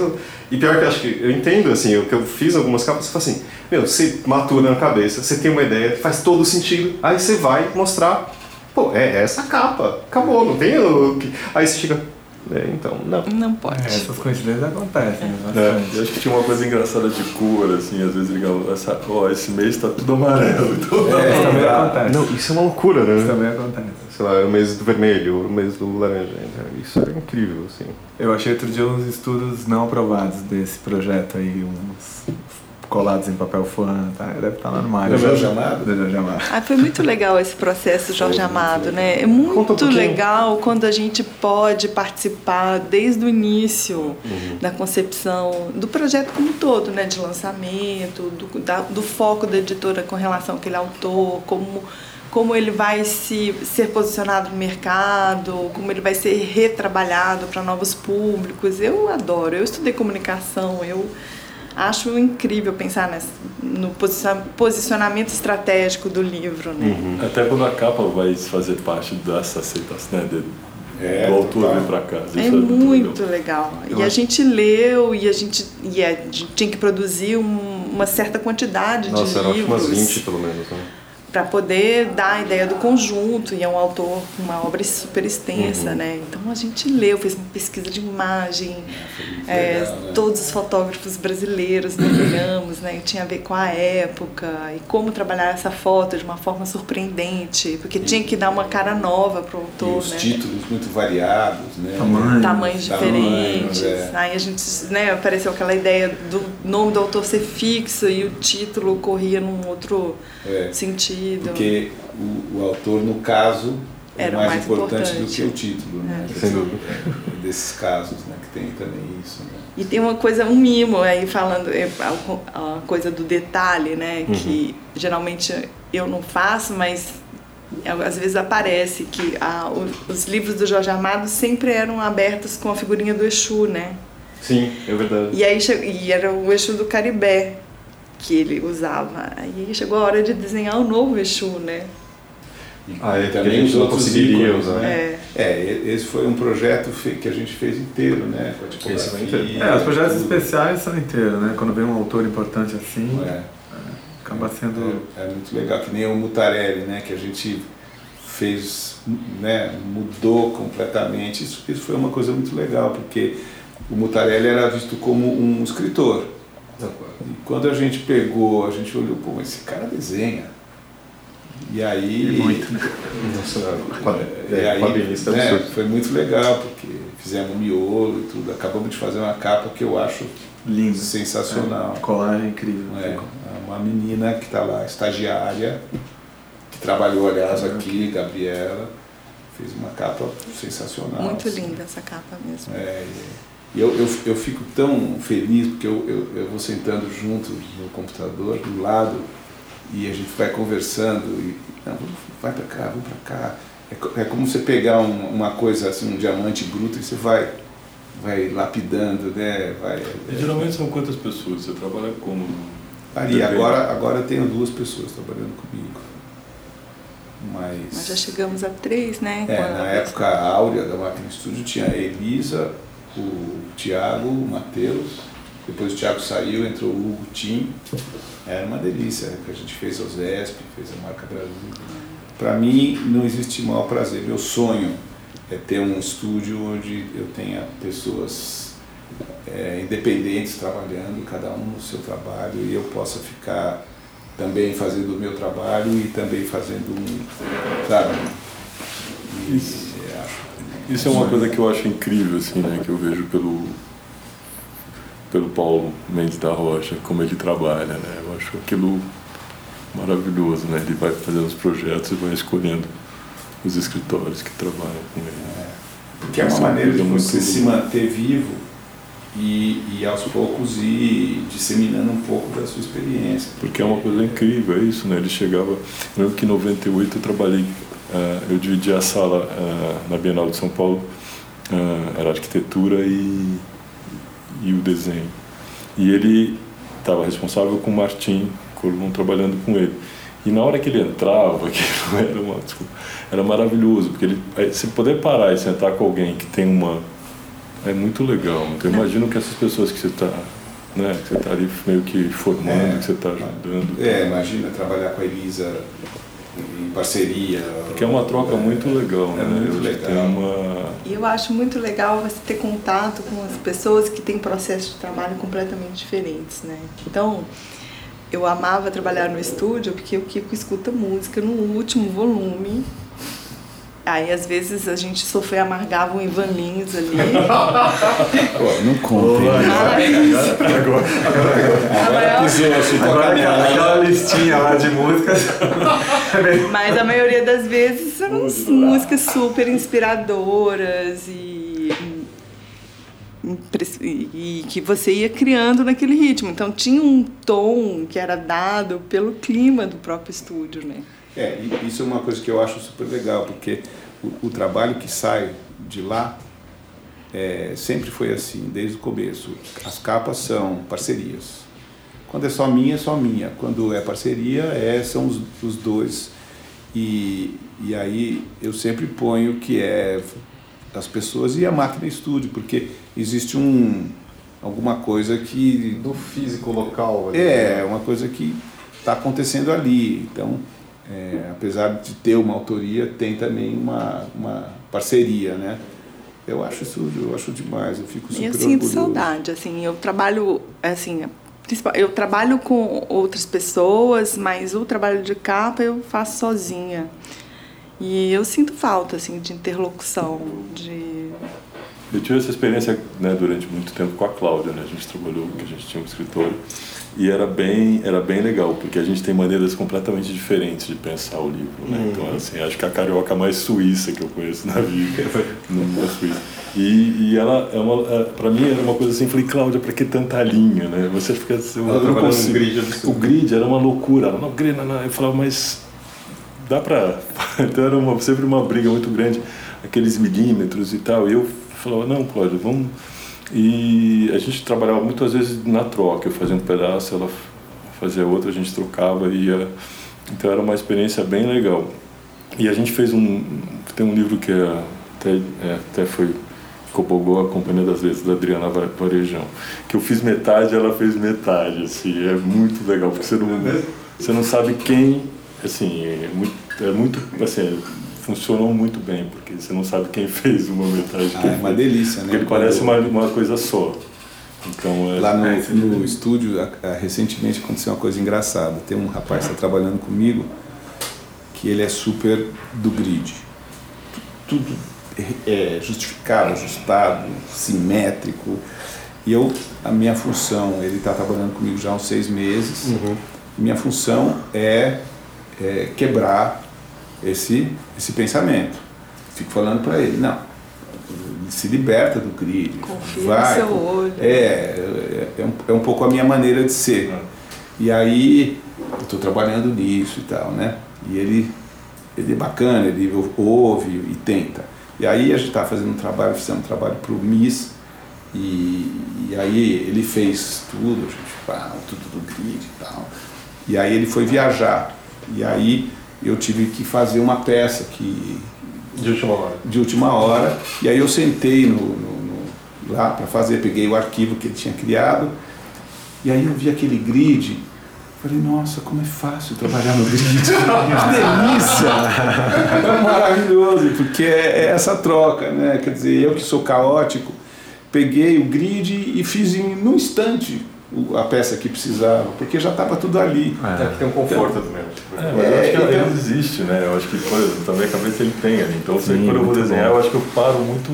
e pior que eu acho que eu entendo, assim, o que eu fiz algumas capas, você fala assim, meu, você matura na cabeça, você tem uma ideia, faz todo sentido, aí você vai mostrar, pô, é essa capa, acabou, não tem. Aí você chega, é, então, não. Não pode. É, essas coincidências acontecem, né? É, eu acho que tinha uma coisa engraçada de cor, assim, às vezes ligava, essa, ó, esse mês tá tudo amarelo. Então é, isso também acontece. Não, isso é uma loucura, né? Isso também acontece. Sei lá, o mês do vermelho, o mês do laranja. Né? Isso é incrível, assim. Eu achei outro dia uns estudos não aprovados desse projeto aí, uns colados em papel fã, tá? deve estar lá no mar. Do Jorge Amado? Do Jorge Amado. Ah, foi muito legal esse processo, Jorge Amado, né? É muito um legal quando a gente pode participar desde o início uhum. da concepção do projeto como um todo, né? De lançamento, do, da, do foco da editora com relação àquele autor, como como ele vai se ser posicionado no mercado, como ele vai ser retrabalhado para novos públicos. Eu adoro. Eu estudei comunicação, eu acho incrível pensar nesse, no posicionamento estratégico do livro, né? Uhum. Até quando a capa vai fazer parte dessa aceitação, né? De, é, do autor vir para casa. É, é, muito legal. legal. E a gente leu e a gente, e a gente tinha que produzir um, uma certa quantidade Nossa, de livros. Nossa, umas 20 pelo menos, né? Para poder dar a ideia do conjunto e é um autor com uma obra super extensa, uhum. né? Então a gente leu, fez uma pesquisa de imagem, é, legal, né? todos os fotógrafos brasileiros mergulhamos, né? tinha a ver com a época e como trabalhar essa foto de uma forma surpreendente, porque tinha que dar uma cara nova para o autor, e os né? títulos muito variados, né? Tamanhos, Tamanhos diferentes. Tamanhos, é. Aí a gente, né? Apareceu aquela ideia do nome do autor ser fixo e o título corria num outro é. sentido. Porque o, o autor, no caso, é mais, mais importante, importante, do que o título, né? É. Sem dúvida. É, desses casos, né? Que tem também isso. Né? E tem uma coisa, um mimo aí falando, é, a, coisa do detalhe, né? Uhum. Que geralmente eu não faço, mas às vezes aparece que a, os livros do Jorge Amado sempre eram abertos com a figurinha do Exu, né? Sim, é verdade. E aí e era o Exu do Caribé que ele usava. Aí chegou a hora de desenhar o novo Exu, né? Ah, é, porque a também gente os não outros conseguiria ícones, usar. né? É, e- esse foi um projeto que a gente fez inteiro, né? Esse foi tipografia, inteiro. É, os projetos tudo. especiais são inteiros, né? Quando vem um autor importante assim, É. acaba sendo. É, é muito legal, que nem o Mutarelli, né? Que a gente fez, né? Mudou completamente. Isso, isso foi uma coisa muito legal, porque o Mutarelli era visto como um escritor. E quando a gente pegou, a gente olhou, pô, mas esse cara desenha. E aí. muito, né? Nossa, E é, aí, quadrinista né, foi muito legal, porque fizemos um miolo e tudo. Acabamos de fazer uma capa que eu acho Lindo. sensacional. É, colagem incrível. É, uma menina que está lá, estagiária, que trabalhou, aliás, aqui, Gabriela, fez uma capa sensacional. Muito assim. linda essa capa mesmo. É, e eu, eu, eu fico tão feliz porque eu, eu, eu vou sentando junto no computador, do lado, e a gente vai conversando, e não, vamos- vai para cá, vamos para cá. É, é como você pegar um- uma coisa assim, um diamante bruto, e você vai, vai lapidando, né? Vai, E geralmente são quantas pessoas? Você trabalha como? Ali, agora, agora eu tenho duas pessoas trabalhando comigo. Mas. Nós já chegamos a três, né? É, na época áurea da Máquina Estúdio tinha a Elisa, o Tiago, o Matheus. Depois o Tiago saiu, entrou o Hugo Tim. Era uma delícia, que a gente fez a OSESP, fez a Marca Brasil. Para mim, não existe maior prazer. Meu sonho é ter um estúdio onde eu tenha pessoas é, independentes trabalhando, cada um no seu trabalho, e eu possa ficar também fazendo o meu trabalho e também fazendo um, sabe? E, Isso. é, acho Isso é uma coisa que eu acho incrível, assim, né? Que eu vejo pelo pelo Paulo Mendes da Rocha, como ele trabalha, né? Eu acho aquilo maravilhoso, né? Ele vai fazendo os projetos e vai escolhendo os escritórios que trabalham com ele. Porque é uma maneira de muito- você se manter vivo e, e aos poucos ir disseminando um pouco da sua experiência. Porque é uma coisa incrível, é isso, né? Ele chegava. Eu lembro que em 98 eu trabalhei, eu dividi a sala ah, na Bienal de São Paulo, ah, era arquitetura e, e o desenho. E ele estava responsável com o Martim Corvon trabalhando com ele. E na hora que ele entrava, que era, uma, desculpa, era maravilhoso, porque ele, você poder parar e sentar com alguém que tem uma. É muito legal. Então eu imagino que essas pessoas que você está né, que você está ali meio que formando, É. que você está ajudando. É, imagina trabalhar com a Elisa em parceria. Porque é uma troca muito legal, É né? muito acho que legal. Tem uma... E eu acho muito legal você ter contato com as pessoas que têm processos de trabalho completamente diferentes, né? Então, eu amava trabalhar no estúdio porque o Kiko escuta música no último volume. Aí, às vezes, a gente sofria, amargava um Ivan Lins ali. Pô, não contem. Agora pisou, chutou a Agora aquela, canela. aquela listinha lá de músicas. Mas a maioria das vezes eram músicas super inspiradoras e, impre- e que você ia criando naquele ritmo. Então tinha um tom que era dado pelo clima do próprio estúdio, né? É, isso é uma coisa que eu acho super legal, porque o, o trabalho que sai de lá é, sempre foi assim, desde o começo. As capas são parcerias. Quando é só minha, é só minha. Quando é parceria, é, são os, os dois. E, e aí eu sempre ponho que é as pessoas e a máquina estúdio, porque existe um, alguma coisa que Do físico local. é, uma coisa que está acontecendo ali. Então, é, apesar de ter uma autoria, tem também uma, uma parceria, né? Eu acho isso, eu acho demais, eu fico super E eu sinto orgulhoso. saudade, assim, eu trabalho, assim, eu trabalho com outras pessoas, mas o trabalho de capa eu faço sozinha. E eu sinto falta, assim, de interlocução, de... Eu tive essa experiência né, durante muito tempo com a Cláudia, né? A gente trabalhou, a gente tinha um escritório. E era bem, era bem legal, porque a gente tem maneiras completamente diferentes de pensar o livro, né? Então, assim, acho que a carioca mais suíça que eu conheço na vida, no da Suíça. E, e ela, é uma, é, pra mim, era uma coisa assim, falei, Cláudia, pra que tanta linha, né? Você fica... assim, Eu não consigo. grid. O grid era uma loucura. Ela, não, grid, não, não. Eu falava, mas dá pra... Então era uma, sempre uma briga muito grande, aqueles milímetros e tal. Eu falava, não, Cláudia, vamos... E a gente trabalhava muitas vezes na troca, eu fazia um pedaço, ela fazia outro, a gente trocava e ia... Então era uma experiência bem legal. e a gente fez um. Tem um livro que é, até, é, até foi. Cobogó, a Companhia das Letras, da Adriana Varejão. Que eu fiz metade ela fez metade, assim. É muito legal, porque você não, você não sabe quem. Assim, é muito. É muito assim, funcionou muito bem, porque você não sabe quem fez uma metade. Ah, é uma fez. delícia, né? Porque ele parece uma, uma coisa só. Então, é... Lá no, no estúdio, recentemente aconteceu uma coisa engraçada. Tem um rapaz que está trabalhando comigo que ele é super do grid. Tudo é justificado, ajustado, simétrico. E eu, a minha função, ele está trabalhando comigo já há uns seis meses. Uhum. Minha função é, é, quebrar esse, esse pensamento. Fico falando para ele, não, se liberta do grid. Confia vai, no seu olho. É, é, é, um, é um pouco a minha maneira de ser. E aí, eu estou trabalhando nisso e tal, né? E ele, ele é bacana, ele ouve e tenta. E aí a gente está fazendo um trabalho, fizemos um trabalho para o MIS, e, e, aí ele fez tudo, a gente, pá, tudo do grid e tal. E aí ele foi viajar. E aí eu tive que fazer uma peça que. De última hora. De última hora. E aí eu sentei no, no, no lá para fazer, peguei o arquivo que ele tinha criado. E aí eu vi aquele grid Falei, nossa, como é fácil trabalhar no grid. que delícia! É maravilhoso, porque é, é, essa troca, né? Quer dizer, eu que sou caótico, peguei o grid e fiz em um instante a peça que precisava, porque já estava tudo ali. É, tem um conforto então, também. É, mas eu acho que então, ele existe, né? Eu acho que coisa, também a cabeça ele tem ali. Então, Sim, quando eu vou desenhar, bom. eu acho que eu paro muito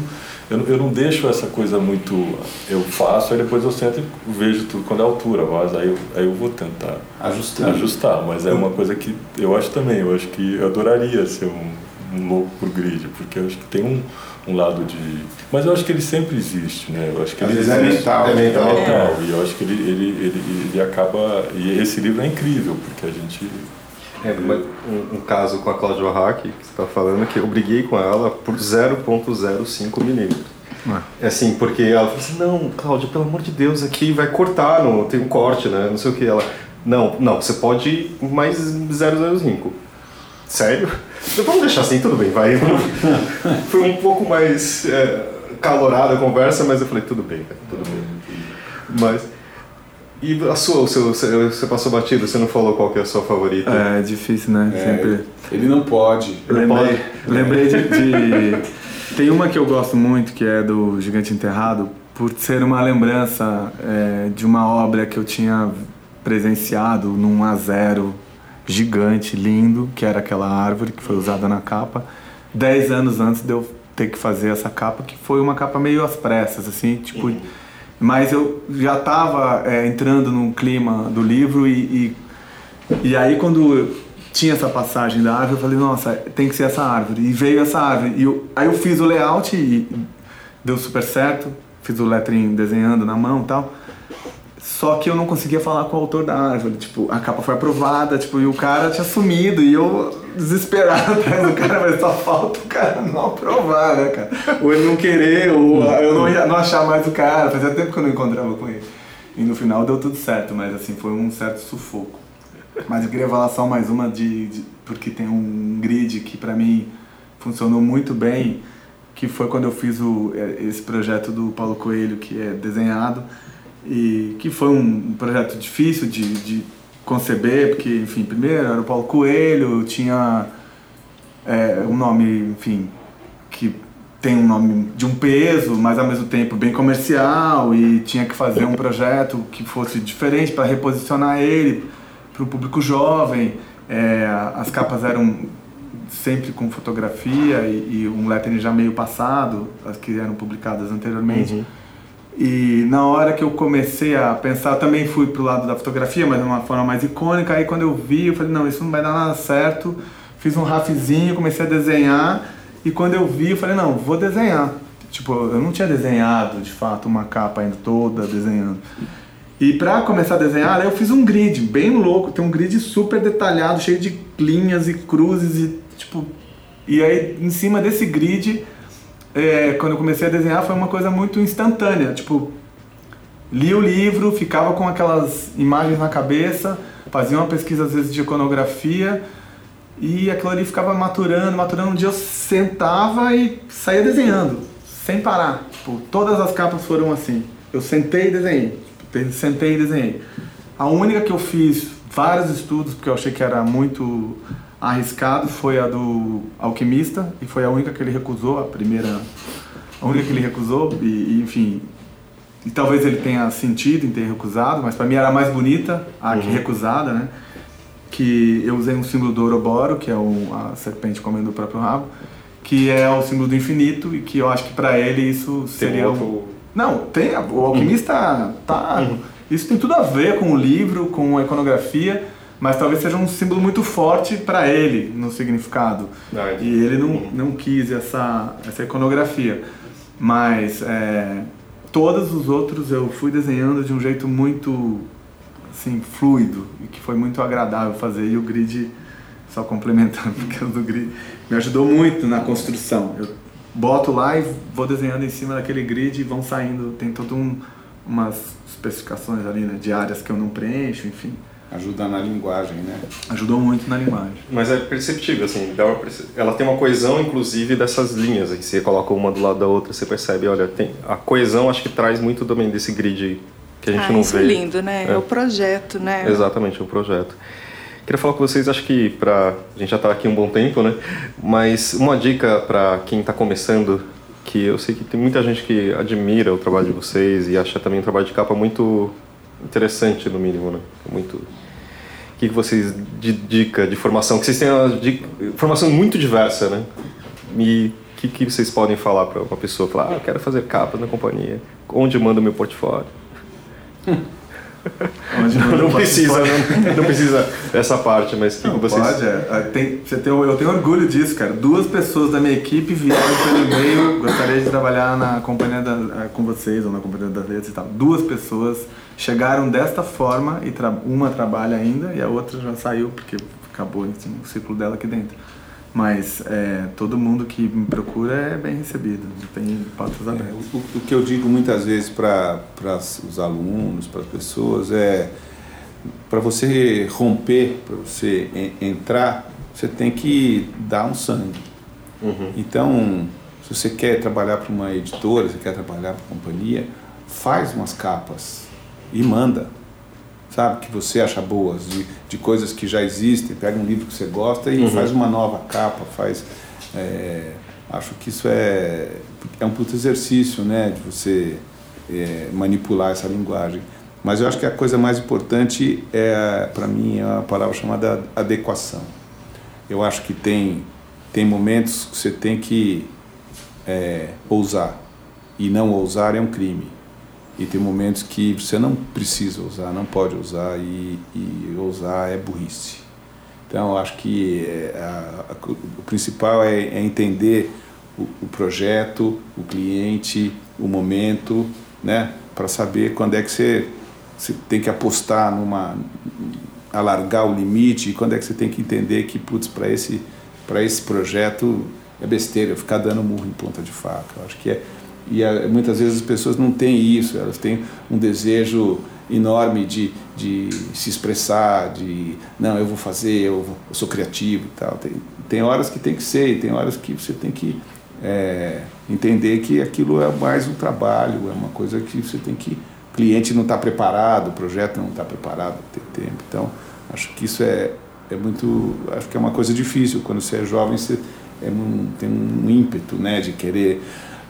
eu, eu não deixo essa coisa muito. Eu faço, aí depois eu sento e vejo tudo quando é altura, mas aí eu, aí eu vou tentar ajustar. ajustar. Mas é uma coisa que eu acho também, eu acho que eu adoraria ser um, um louco por grid, porque eu acho que tem um, um lado de. Mas eu acho que ele sempre existe, né? Eu acho que Às ele vezes é mental. É mental. É. E eu acho que ele, ele, ele, ele acaba. E esse livro é incrível, porque a gente é, um, um, caso com a Cláudia Hack, que você está falando, que eu briguei com ela por 0.05 milímetros. É assim, porque ela falou assim, não, Cláudia, pelo amor de Deus, aqui vai cortar, no, tem um corte, né? Não sei o que. Ela, não, não, você pode ir mais 005. Sério? Então, vamos deixar assim, tudo bem, vai. Foi um pouco mais é, calorada a conversa, mas eu falei, tudo bem, tudo bem. Mas e a sua, o seu, você passou batido, você não falou qual que é a sua favorita? É, é difícil, né? É, Sempre. Ele não pode. Lembrei, pode. lembrei de, de, Tem uma que eu gosto muito, que é do Gigante Enterrado, por ser uma lembrança é, de uma obra que eu tinha presenciado num A0 gigante, lindo, que era aquela árvore que foi usada na capa, dez anos antes de eu ter que fazer essa capa, que foi uma capa meio às pressas, assim, tipo. Uhum mas eu já estava é, entrando no clima do livro e, e, e, aí quando tinha essa passagem da árvore, eu falei, nossa, tem que ser essa árvore. E veio essa árvore. E eu, aí eu fiz o layout e deu super certo. Fiz o lettering desenhando na mão e tal. Só que eu não conseguia falar com o autor da árvore. Tipo, a capa foi aprovada, tipo, e o cara tinha sumido. E eu desesperado atrás do cara, mas só falta o cara não aprovar, né, cara? Ou ele não querer, ou eu não, ia, não achar mais o cara. Fazia tempo que eu não encontrava com ele. E no final deu tudo certo, mas assim, foi um certo sufoco. Mas eu queria falar só mais uma de, de porque tem um grid que para mim funcionou muito bem, que foi quando eu fiz o, é, esse projeto do Paulo Coelho, que é desenhado e que foi um projeto difícil de, de conceber, porque, enfim, primeiro era o Paulo Coelho, tinha é, um nome, enfim, que tem um nome de um peso, mas ao mesmo tempo bem comercial e tinha que fazer um projeto que fosse diferente para reposicionar ele para o público jovem. É, as capas eram sempre com fotografia e, e um lettering já meio passado, as que eram publicadas anteriormente. Uhum. E na hora que eu comecei a pensar, também fui pro lado da fotografia, mas de uma forma mais icônica. Aí quando eu vi, eu falei, não, isso não vai dar nada certo. Fiz um rafzinho, comecei a desenhar. E quando eu vi, eu falei, não, vou desenhar. Tipo, eu não tinha desenhado, de fato, uma capa ainda toda desenhando. E pra começar a desenhar, eu fiz um grid bem louco. Tem um grid super detalhado, cheio de linhas e cruzes e, tipo... E aí, em cima desse grid é, quando eu comecei a desenhar foi uma coisa muito instantânea. Tipo, li o livro, ficava com aquelas imagens na cabeça, fazia uma pesquisa às vezes de iconografia E aquilo ali ficava maturando, maturando. Um dia eu sentava e saía desenhando, sem parar. Tipo, todas as capas foram assim. Eu sentei e desenhei. Sentei e desenhei. A única que eu fiz vários estudos, porque eu achei que era muito arriscado, foi a do Alquimista, e foi a única que ele recusou, a primeira, a única que ele recusou, e, e enfim, e talvez ele tenha sentido em ter recusado, mas para mim era a mais bonita, a uhum. que recusada, né? Que eu usei um símbolo do Ouroboros, que é o, a serpente comendo o próprio rabo, que é o símbolo do infinito e que eu acho que para ele isso seria tem outro... Não, tem, o alquimista tá uhum. Isso tem tudo a ver com o livro, com a iconografia, mas talvez seja um símbolo muito forte para ele no significado. Ah, e ele não, não quis essa, essa iconografia. Mas é, todos os outros eu fui desenhando de um jeito muito assim, fluido e que foi muito agradável fazer. E o grid, só complementando, porque o do grid me ajudou muito na construção. Eu boto lá e vou desenhando em cima daquele grid e vão saindo, tem todo um umas especificações ali, né, de áreas que eu não preencho, enfim. Ajuda na linguagem, né? Ajudou muito na linguagem. Mas é perceptível, assim, ela tem uma coesão, inclusive, dessas linhas, que você coloca uma do lado da outra, você percebe, olha, tem, a coesão acho que traz muito também desse grid que a gente ah, não isso vê. é lindo, né? É. é o projeto, né? Exatamente, é o projeto. Queria falar com vocês, acho que para a gente já está aqui um bom tempo, né? Mas uma dica para quem está começando que eu sei que tem muita gente que admira o trabalho de vocês e acha também o trabalho de capa muito interessante, no mínimo, né? Muito... O que vocês de dica de formação? Que vocês têm uma de, formação muito diversa, né? E o que, que vocês podem falar para uma pessoa? Falar, ah, eu quero fazer capas na companhia. Onde manda o meu portfólio? não, não precisa, não, não, precisa essa parte, mas que, não, vocês. Pode, é. Tem, você tem, eu tenho orgulho disso, cara. Duas pessoas da minha equipe vieram pelo e-mail, gostaria de trabalhar na companhia da, é, com vocês ou na companhia das letras e tal. Duas pessoas chegaram desta forma e tra uma trabalha ainda e a outra já saiu porque acabou assim, o ciclo dela aqui dentro. Mas é, todo mundo que me procura é bem recebido, tem portas é, abertas. É, o, o, que eu digo muitas vezes para os alunos, para as pessoas, é para você romper, para você en, entrar, você tem que dar um sangue. Uhum. Então, se você quer trabalhar para uma editora, se quer trabalhar para uma companhia, faz umas capas e manda sabe, que você acha boas, de, de coisas que já existem. Pega um livro que você gosta e uhum. faz uma nova capa, faz. É, acho que isso é, é um puto exercício, né, de você é, manipular essa linguagem. Mas eu acho que a coisa mais importante é, para mim, é a palavra chamada adequação. Eu acho que tem, tem momentos que você tem que é, ousar. E não ousar é um crime e tem momentos que você não precisa usar, não pode usar e, e usar é burrice. Então, acho que é, a, a, o principal é, é entender o, o, projeto, o cliente, o momento, né, para saber quando é que você, você tem que apostar numa alargar o limite e quando é que você tem que entender que putz para esse esse projeto é besteira ficar dando murro em ponta de faca. Acho que é e a, muitas vezes as pessoas não têm isso, elas têm um desejo enorme de, de se expressar, de não, eu vou fazer, eu, vou, eu sou criativo e tal. Tem, tem horas que tem que ser, e tem horas que você tem que é, entender que aquilo é mais um trabalho, é uma coisa que você tem que. O cliente não está preparado, o projeto não está preparado tem tempo. Então, acho que isso é, é muito. Acho que é uma coisa difícil. Quando você é jovem, você é um, tem um ímpeto né, de querer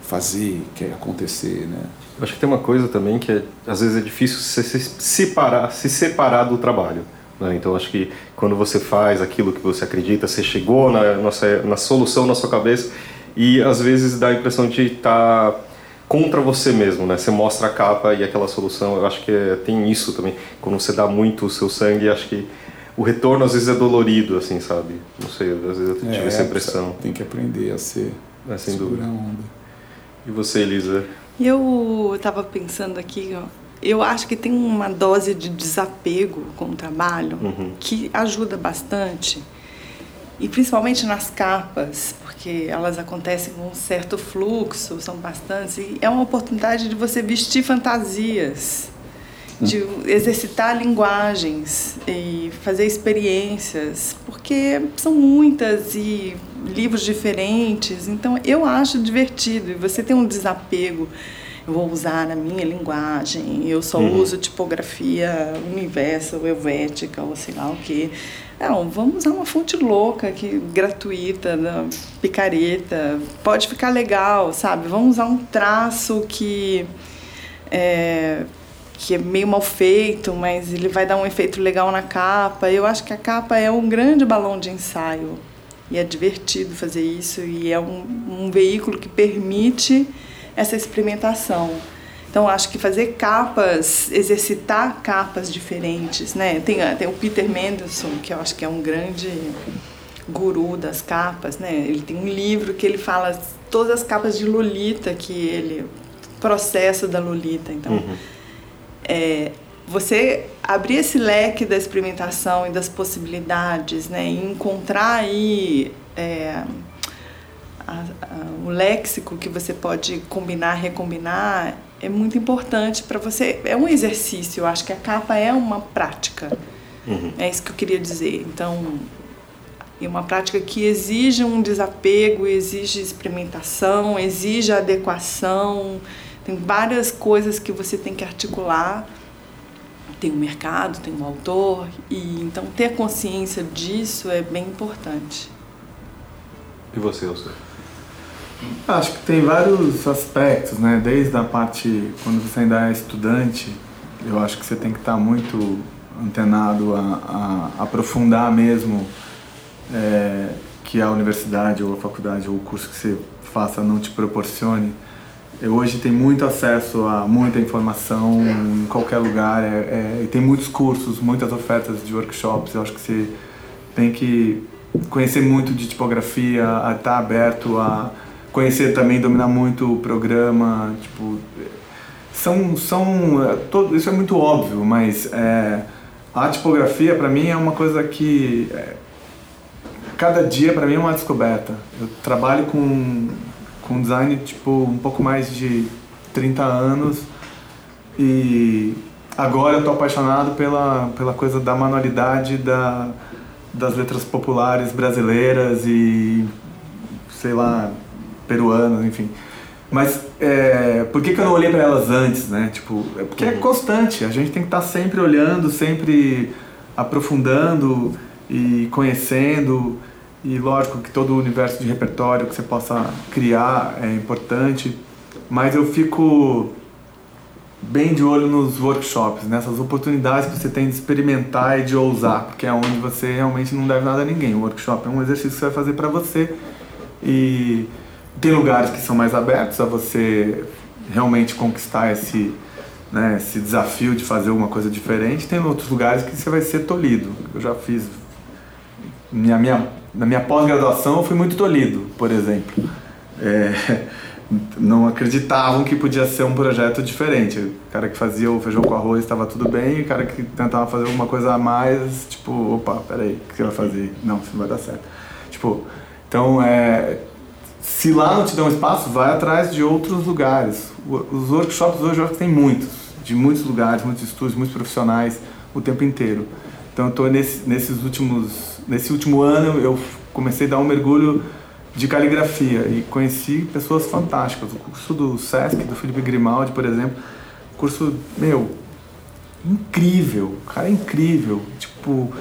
fazer, quer acontecer, né? Acho que tem uma coisa também que é, às vezes é difícil se separar, se separar do trabalho. Né? Então acho que quando você faz aquilo que você acredita, você chegou na, nossa, na solução na sua cabeça e às vezes dá a impressão de estar tá contra você mesmo, né? Você mostra a capa e aquela solução. Eu acho que é, tem isso também. Quando você dá muito o seu sangue, acho que o retorno às vezes é dolorido, assim, sabe? Não sei, às vezes eu tive é, essa impressão. Tem que aprender a ser, é, sem dúvida. onda. E você, Elisa? Eu estava pensando aqui, ó, eu acho que tem uma dose de desapego com o trabalho uhum. que ajuda bastante. E principalmente nas capas, porque elas acontecem com um certo fluxo, são bastantes, e é uma oportunidade de você vestir fantasias. de exercitar linguagens e fazer experiências, porque são muitas e livros diferentes, então eu acho divertido e você tem um desapego. Eu vou usar na minha linguagem, eu só uhum. uso tipografia universal, helvética ou sei lá o que. Não, vamos usar uma fonte louca, que, gratuita, picareta, pode ficar legal, sabe? Vamos usar um traço que é, que é meio mal feito, mas ele vai dar um efeito legal na capa. Eu acho que a capa é um grande balão de ensaio e é divertido fazer isso e é um, um veículo que permite essa experimentação. Então acho que fazer capas, exercitar capas diferentes, né? Tem, tem o Peter Mendelssohn, que eu acho que é um grande guru das capas, né? Ele tem um livro que ele fala todas as capas de Lolita que ele processo da Lolita. Então, uhum. é, você abrir esse leque da experimentação e das possibilidades, né, e encontrar aí é, a, a, o léxico que você pode combinar, recombinar, é muito importante para você. É um exercício, eu acho que a capa é uma prática. Uhum. É isso que eu queria dizer. Então, é uma prática que exige um desapego, exige experimentação, exige adequação, tem várias coisas que você tem que articular. Tem o mercado, tem o autor, e então ter consciência disso é bem importante. E você, Elcio? Acho que tem vários aspectos, né? Desde a parte quando você ainda é estudante, eu acho que você tem que estar muito antenado a, a aprofundar mesmo é, que a universidade ou a faculdade ou o curso que você faça não te proporcione eu hoje tenho muito acesso a muita informação em qualquer lugar é, é, e tem muitos cursos, muitas ofertas de workshops. Eu acho que você tem que conhecer muito de tipografia, estar tá aberto a conhecer também, dominar muito o programa. Tipo, são, são é, todo, isso é muito óbvio, mas é, a tipografia para mim é uma coisa que é, cada dia para mim é uma descoberta. Eu trabalho com com design tipo um pouco mais de 30 anos e agora eu tô apaixonado pela, pela coisa da manualidade da, das letras populares brasileiras e sei lá, peruanas, enfim. Mas é, por que, que eu não olhei para elas antes, né? Tipo, é porque é constante, a gente tem que estar tá sempre olhando, sempre aprofundando e conhecendo. E lógico que todo o universo de repertório que você possa criar é importante, mas eu fico bem de olho nos workshops, nessas oportunidades que você tem de experimentar e de ousar, porque é onde você realmente não deve nada a ninguém. O workshop é um exercício que você vai fazer para você e tem lugares que são mais abertos a você realmente conquistar esse, né, esse desafio de fazer alguma coisa diferente. Tem outros lugares que você vai ser tolhido. Eu já fiz minha minha na minha pós-graduação eu fui muito tolhido, por exemplo. É, não acreditavam que podia ser um projeto diferente. O cara que fazia o feijão com arroz estava tudo bem, e o cara que tentava fazer alguma coisa a mais, tipo, opa, peraí, o que você vai fazer? Não, isso não vai dar certo. Tipo, então, é, se lá não te dão espaço, vai atrás de outros lugares. Os workshops hoje eu acho que tem muitos, de muitos lugares, muitos estudos, muitos profissionais o tempo inteiro. Então, eu estou nesse, nesses últimos nesse último ano eu comecei a dar um mergulho de caligrafia e conheci pessoas fantásticas. O curso do SESC, do Felipe Grimaldi, por exemplo, curso, meu, incrível, cara é incrível, tipo,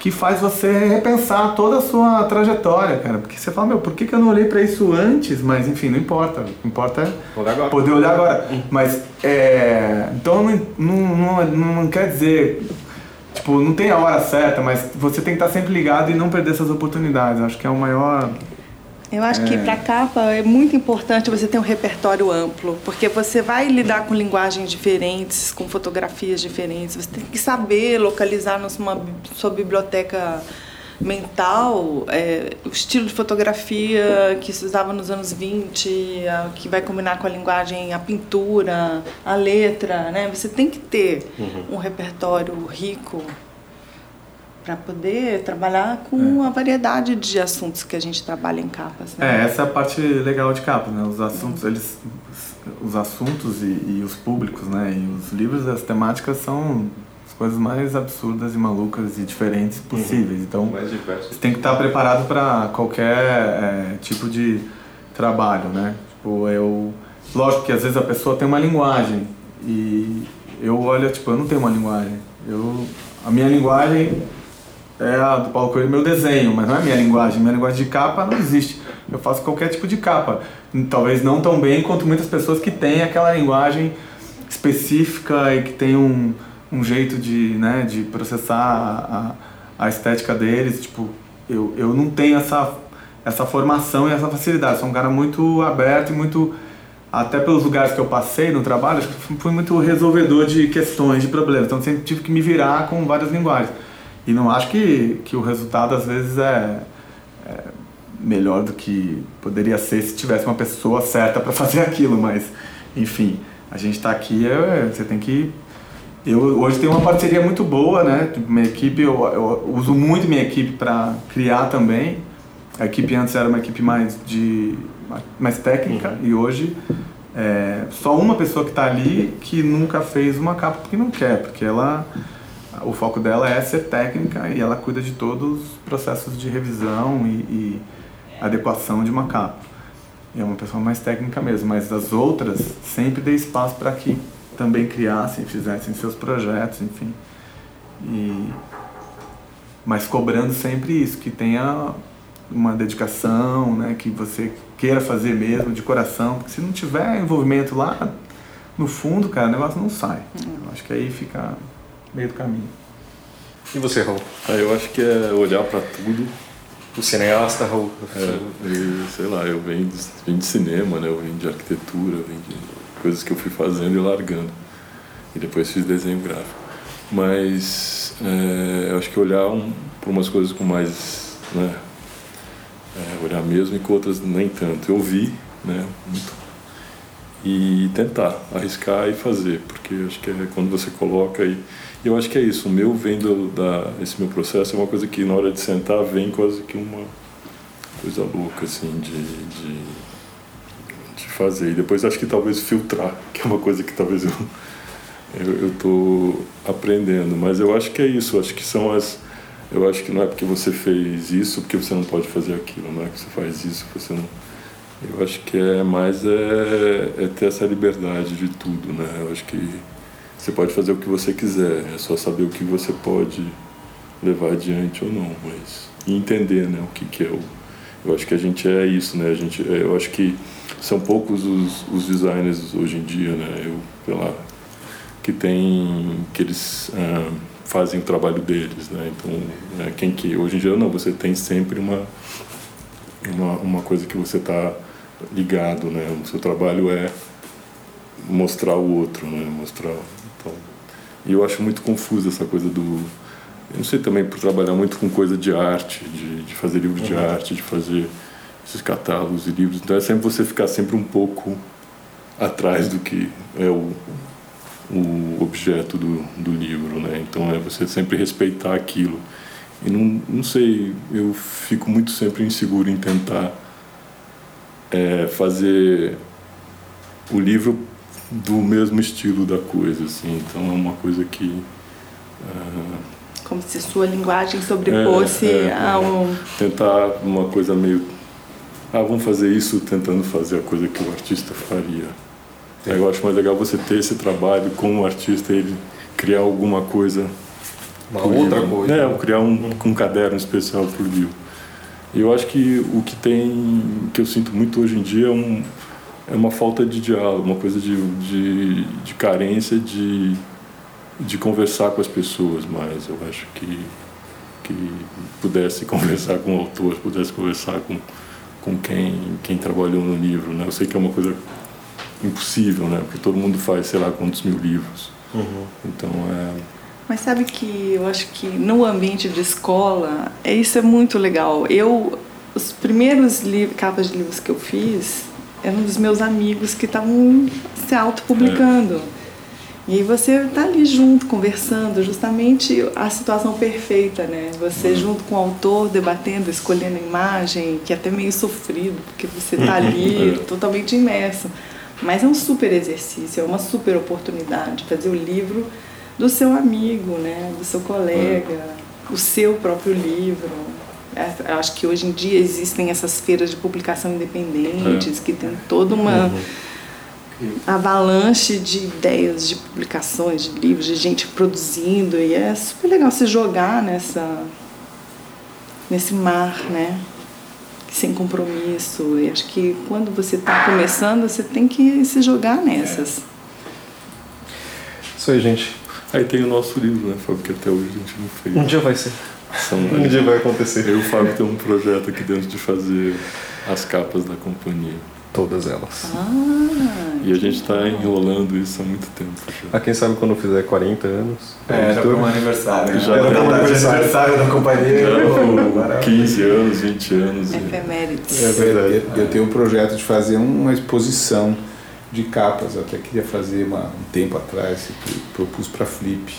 que faz você repensar toda a sua trajetória, cara, porque você fala, meu, por que, que eu não olhei para isso antes? Mas, enfim, não importa, o que importa é poder olhar agora. Mas, é, então, não, não, não, não quer dizer Tipo, não tem a hora certa, mas você tem que estar sempre ligado e não perder essas oportunidades. Acho que é o maior. Eu acho é... que para capa é muito importante você ter um repertório amplo, porque você vai lidar com linguagens diferentes, com fotografias diferentes. Você tem que saber localizar na sua, sua biblioteca mental, é, o estilo de fotografia que se usava nos anos 20, a, que vai combinar com a linguagem, a pintura, a letra, né? Você tem que ter uhum. um repertório rico para poder trabalhar com é. a variedade de assuntos que a gente trabalha em capas. Né? É, essa é a parte legal de capas, né? Os assuntos, uhum. eles os assuntos e, e, os públicos, né? E os livros, as temáticas são coisas mais absurdas e malucas e diferentes uhum. possíveis. Então, você tem que estar preparado para qualquer é, tipo de trabalho, né? Tipo, eu... Lógico que às vezes a pessoa tem uma linguagem e eu olho, tipo, eu não tenho uma linguagem. Eu, a minha linguagem é a do Paulo Coelho, meu desenho, mas não é minha linguagem. Minha linguagem de capa não existe. Eu faço qualquer tipo de capa. Talvez não tão bem quanto muitas pessoas que têm aquela linguagem específica e que tem um, um jeito de, né, de processar a, a, estética deles. Tipo, eu, eu não tenho essa, essa formação e essa facilidade. Sou um cara muito aberto e muito até pelos lugares que eu passei no trabalho, fui muito resolvedor de questões, de problemas. Então sempre tive que me virar com várias linguagens. E não acho que, que o resultado às vezes é, é melhor do que poderia ser se tivesse uma pessoa certa para fazer aquilo, mas enfim, a gente está aqui, é, você tem que eu hoje tenho uma parceria muito boa, né? Minha equipe, eu, eu uso muito minha equipe para criar também. A equipe antes era uma equipe mais de mais técnica uhum. e hoje é, só uma pessoa que está ali que nunca fez uma capa porque não quer, porque ela o foco dela é ser técnica e ela cuida de todos os processos de revisão e, e adequação de uma capa. É uma pessoa mais técnica mesmo, mas as outras sempre dei espaço para que também criassem, fizessem seus projetos, enfim. E, mas cobrando sempre isso, que tenha uma dedicação, né, que você queira fazer mesmo de coração, porque se não tiver envolvimento lá no fundo, cara, o negócio não sai. Eu acho que aí fica meio do caminho. E você, Raul? Ah, eu acho que é olhar para tudo. O cineasta, Raul? É, e, sei lá, eu venho de, venho de cinema, né? eu venho de arquitetura, venho de coisas que eu fui fazendo e largando. E depois fiz desenho gráfico. Mas é, eu acho que olhar um, para umas coisas com mais. Né, é, olhar mesmo e com outras nem tanto. Eu vi, né? Muito e tentar arriscar e fazer, porque acho que é quando você coloca e eu acho que é isso. O meu vendo da esse meu processo é uma coisa que na hora de sentar vem quase que uma coisa louca assim de, de, de fazer e depois acho que talvez filtrar, que é uma coisa que talvez eu eu estou aprendendo, mas eu acho que é isso. Acho que são as eu acho que não é porque você fez isso porque você não pode fazer aquilo, não é que você faz isso você não eu acho que é mais é, é, ter essa liberdade de tudo, né? Eu acho que você pode fazer o que você quiser, é só saber o que você pode levar adiante ou não, mas e entender, né, o que que é o eu acho que a gente é isso, né? A gente, é, eu acho que são poucos os, os designers hoje em dia, né? Eu, lá, que tem que eles ah, fazem o trabalho deles, né? Então, né, quem que hoje em dia não, você tem sempre uma uma, uma coisa que você está ligado, né? O seu trabalho é mostrar o outro, né? Mostrar. Então, e eu acho muito confuso essa coisa do. Eu não sei também por trabalhar muito com coisa de arte, de, de fazer livros uhum. de arte, de fazer esses catálogos e livros. Então é sempre você ficar sempre um pouco atrás do que é o, o objeto do, do livro, né? Então é você sempre respeitar aquilo. E não, não sei, eu fico muito sempre inseguro em tentar é, fazer o livro do mesmo estilo da coisa, assim. Então é uma coisa que... Uh, Como se sua linguagem sobrefosse é, é, a um... Tentar uma coisa meio... Ah, vamos fazer isso tentando fazer a coisa que o artista faria. Eu acho mais legal você ter esse trabalho com o artista, ele criar alguma coisa uma outra livro. coisa. É, criar um, um caderno especial para o livro. Eu acho que o que tem, que eu sinto muito hoje em dia é, um, é uma falta de diálogo, uma coisa de, de, de carência de, de conversar com as pessoas mais. Eu acho que, que pudesse conversar com o autor, pudesse conversar com, com quem, quem trabalhou no livro. Né? Eu sei que é uma coisa impossível, né? porque todo mundo faz sei lá quantos mil livros. Uhum. Então é mas sabe que eu acho que no ambiente de escola, é, isso é muito legal. Eu, os primeiros capas de livros que eu fiz eram dos meus amigos que estavam se autopublicando. É. E aí você tá ali junto, conversando, justamente a situação perfeita, né? Você uhum. junto com o autor, debatendo, escolhendo a imagem, que é até meio sofrido, porque você tá ali é. totalmente imerso. Mas é um super exercício, é uma super oportunidade fazer o livro do seu amigo, né, do seu colega, o seu próprio livro. É, acho que hoje em dia existem essas feiras de publicação independentes que tem toda uma uhum. Avalanche de ideias de publicações, de livros, de gente produzindo e é super legal se jogar nessa nesse mar, né? sem compromisso. E acho que quando você está começando, você tem que se jogar nessas. Isso aí, gente. Aí tem o nosso livro, né, Fábio, que até hoje a gente não fez. Um dia vai ser. São, um dia vai acontecer. Eu e o Fábio tem um projeto aqui dentro de fazer as capas da companhia. Todas elas. Ah, e a gente está enrolando isso há muito tempo. Já. Ah, quem sabe quando fizer 40 anos. É, já foi um aniversário. Já era um aniversário da companhia. Já 15 anos, 20 anos. Efemérides. É verdade. Eu tenho um projeto de fazer uma exposição de capas. Eu até queria fazer uma, um tempo atrás, propus para Flip.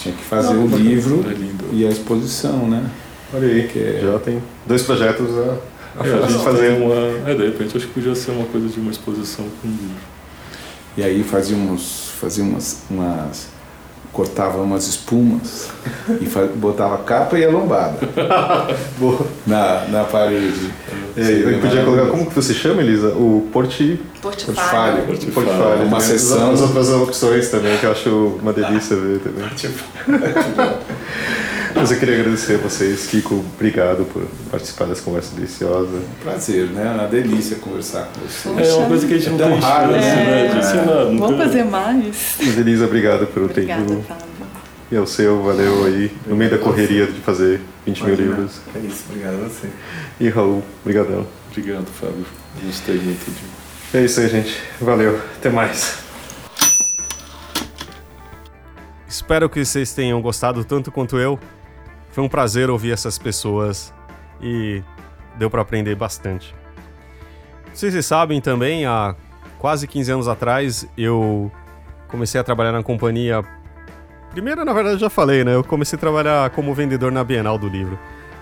Tinha que fazer o um livro é e a exposição, né? Olha aí, que é... já tem dois projetos a é, a gente fazer uma. É, de repente acho que podia ser uma coisa de uma exposição com livro. E aí fazíamos, fazíamos umas. cortava umas espumas e faz, botava a capa e a lombada na, na parede. E aí, podia colocar, como que você chama, Elisa? O porti... portfólio. Portfólio. portfólio. Uma sessão. As outras opções também, que eu acho uma delícia ver também. Mas eu queria agradecer a vocês, Kiko, obrigado por participar dessa conversa deliciosa. Prazer, né? É uma delícia conversar com você. É uma coisa que a gente não é tem raro, chance, né? De ensinar. Vamos fazer mais. Mas Elisa, obrigado pelo Obrigada, tempo. Fábio. E ao seu, valeu aí, no meio da correria de fazer 20 mil livros. É isso, obrigado a você. E Raul, obrigadão. Obrigado, Fábio. Gostei muito de... É isso aí, gente. Valeu. Até mais. Espero que vocês tenham gostado tanto quanto eu. Foi um prazer ouvir essas pessoas e deu para aprender bastante. Vocês sabem também, há quase 15 anos atrás eu comecei a trabalhar na companhia. Primeiro, na verdade, já falei, né? Eu comecei a trabalhar como vendedor na Bienal do livro.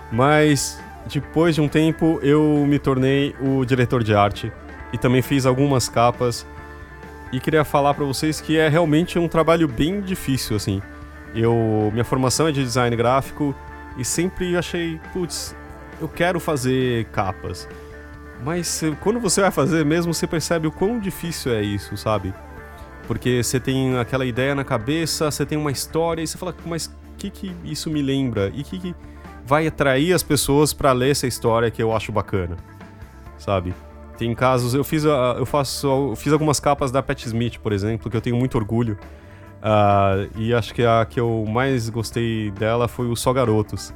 Mas depois de um tempo eu me tornei o diretor de arte e também fiz algumas capas. E queria falar para vocês que é realmente um trabalho bem difícil assim. Eu, minha formação é de design gráfico e sempre achei, putz, eu quero fazer capas. Mas quando você vai fazer mesmo, você percebe o quão difícil é isso, sabe? Porque você tem aquela ideia na cabeça, você tem uma história e você fala, mas o que, que isso me lembra? E o que, que vai atrair as pessoas para ler essa história que eu acho bacana, sabe? Tem casos, eu fiz, eu faço, eu fiz algumas capas da Pat Smith, por exemplo, que eu tenho muito orgulho. Uh, e acho que a que eu mais gostei dela foi o Só Garotos.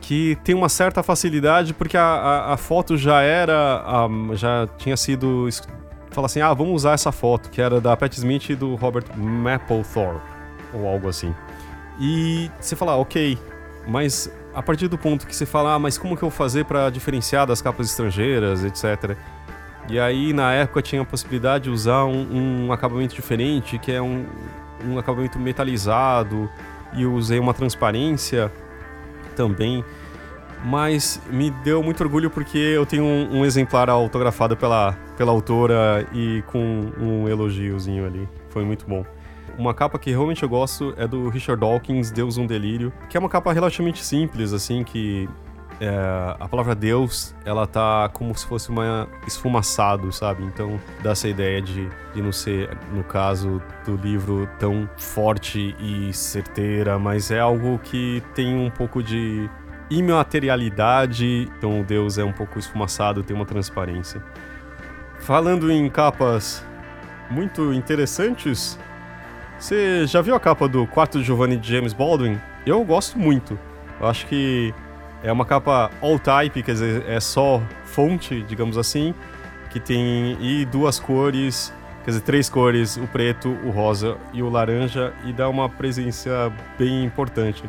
Que tem uma certa facilidade porque a, a, a foto já era. Já tinha sido. Fala assim, ah, vamos usar essa foto, que era da Pat Smith e do Robert Mapplethorpe, ou algo assim. E você fala, ok, mas a partir do ponto que você fala, ah, mas como que eu vou fazer para diferenciar das capas estrangeiras, etc. E aí, na época, tinha a possibilidade de usar um, um acabamento diferente, que é um, um acabamento metalizado, e usei uma transparência também. Mas me deu muito orgulho porque eu tenho um, um exemplar autografado pela, pela autora e com um elogiozinho ali. Foi muito bom. Uma capa que realmente eu gosto é do Richard Dawkins, Deus um Delírio, que é uma capa relativamente simples, assim, que é, a palavra Deus, ela tá como se fosse uma esfumaçado, sabe? Então dá essa ideia de, de não ser, no caso do livro, tão forte e certeira, mas é algo que tem um pouco de imaterialidade, então Deus é um pouco esfumaçado, tem uma transparência. Falando em capas muito interessantes, você já viu a capa do Quarto Giovanni de James Baldwin? Eu gosto muito. Eu acho que é uma capa all type, quer dizer, é só fonte, digamos assim, que tem e duas cores, quer dizer, três cores, o preto, o rosa e o laranja, e dá uma presença bem importante.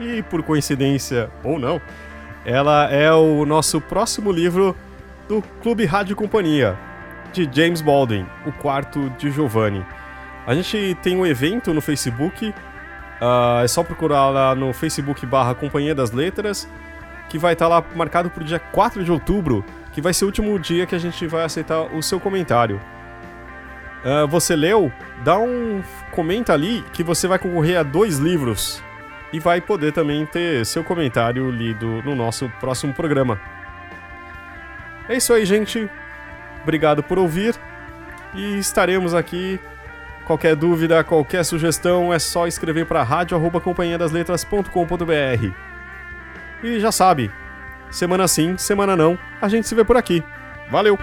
E por coincidência ou não, ela é o nosso próximo livro do Clube Rádio Companhia, de James Baldwin, O Quarto de Giovanni. A gente tem um evento no Facebook, uh, é só procurar lá no Facebook barra Companhia das Letras, que vai estar lá marcado para o dia 4 de outubro, que vai ser o último dia que a gente vai aceitar o seu comentário. Uh, você leu? Dá um. Comenta ali que você vai concorrer a dois livros e vai poder também ter seu comentário lido no nosso próximo programa. É isso aí, gente. Obrigado por ouvir e estaremos aqui. Qualquer dúvida, qualquer sugestão é só escrever para rádio@companhiadasletras.com.br. E já sabe, semana sim, semana não, a gente se vê por aqui. Valeu!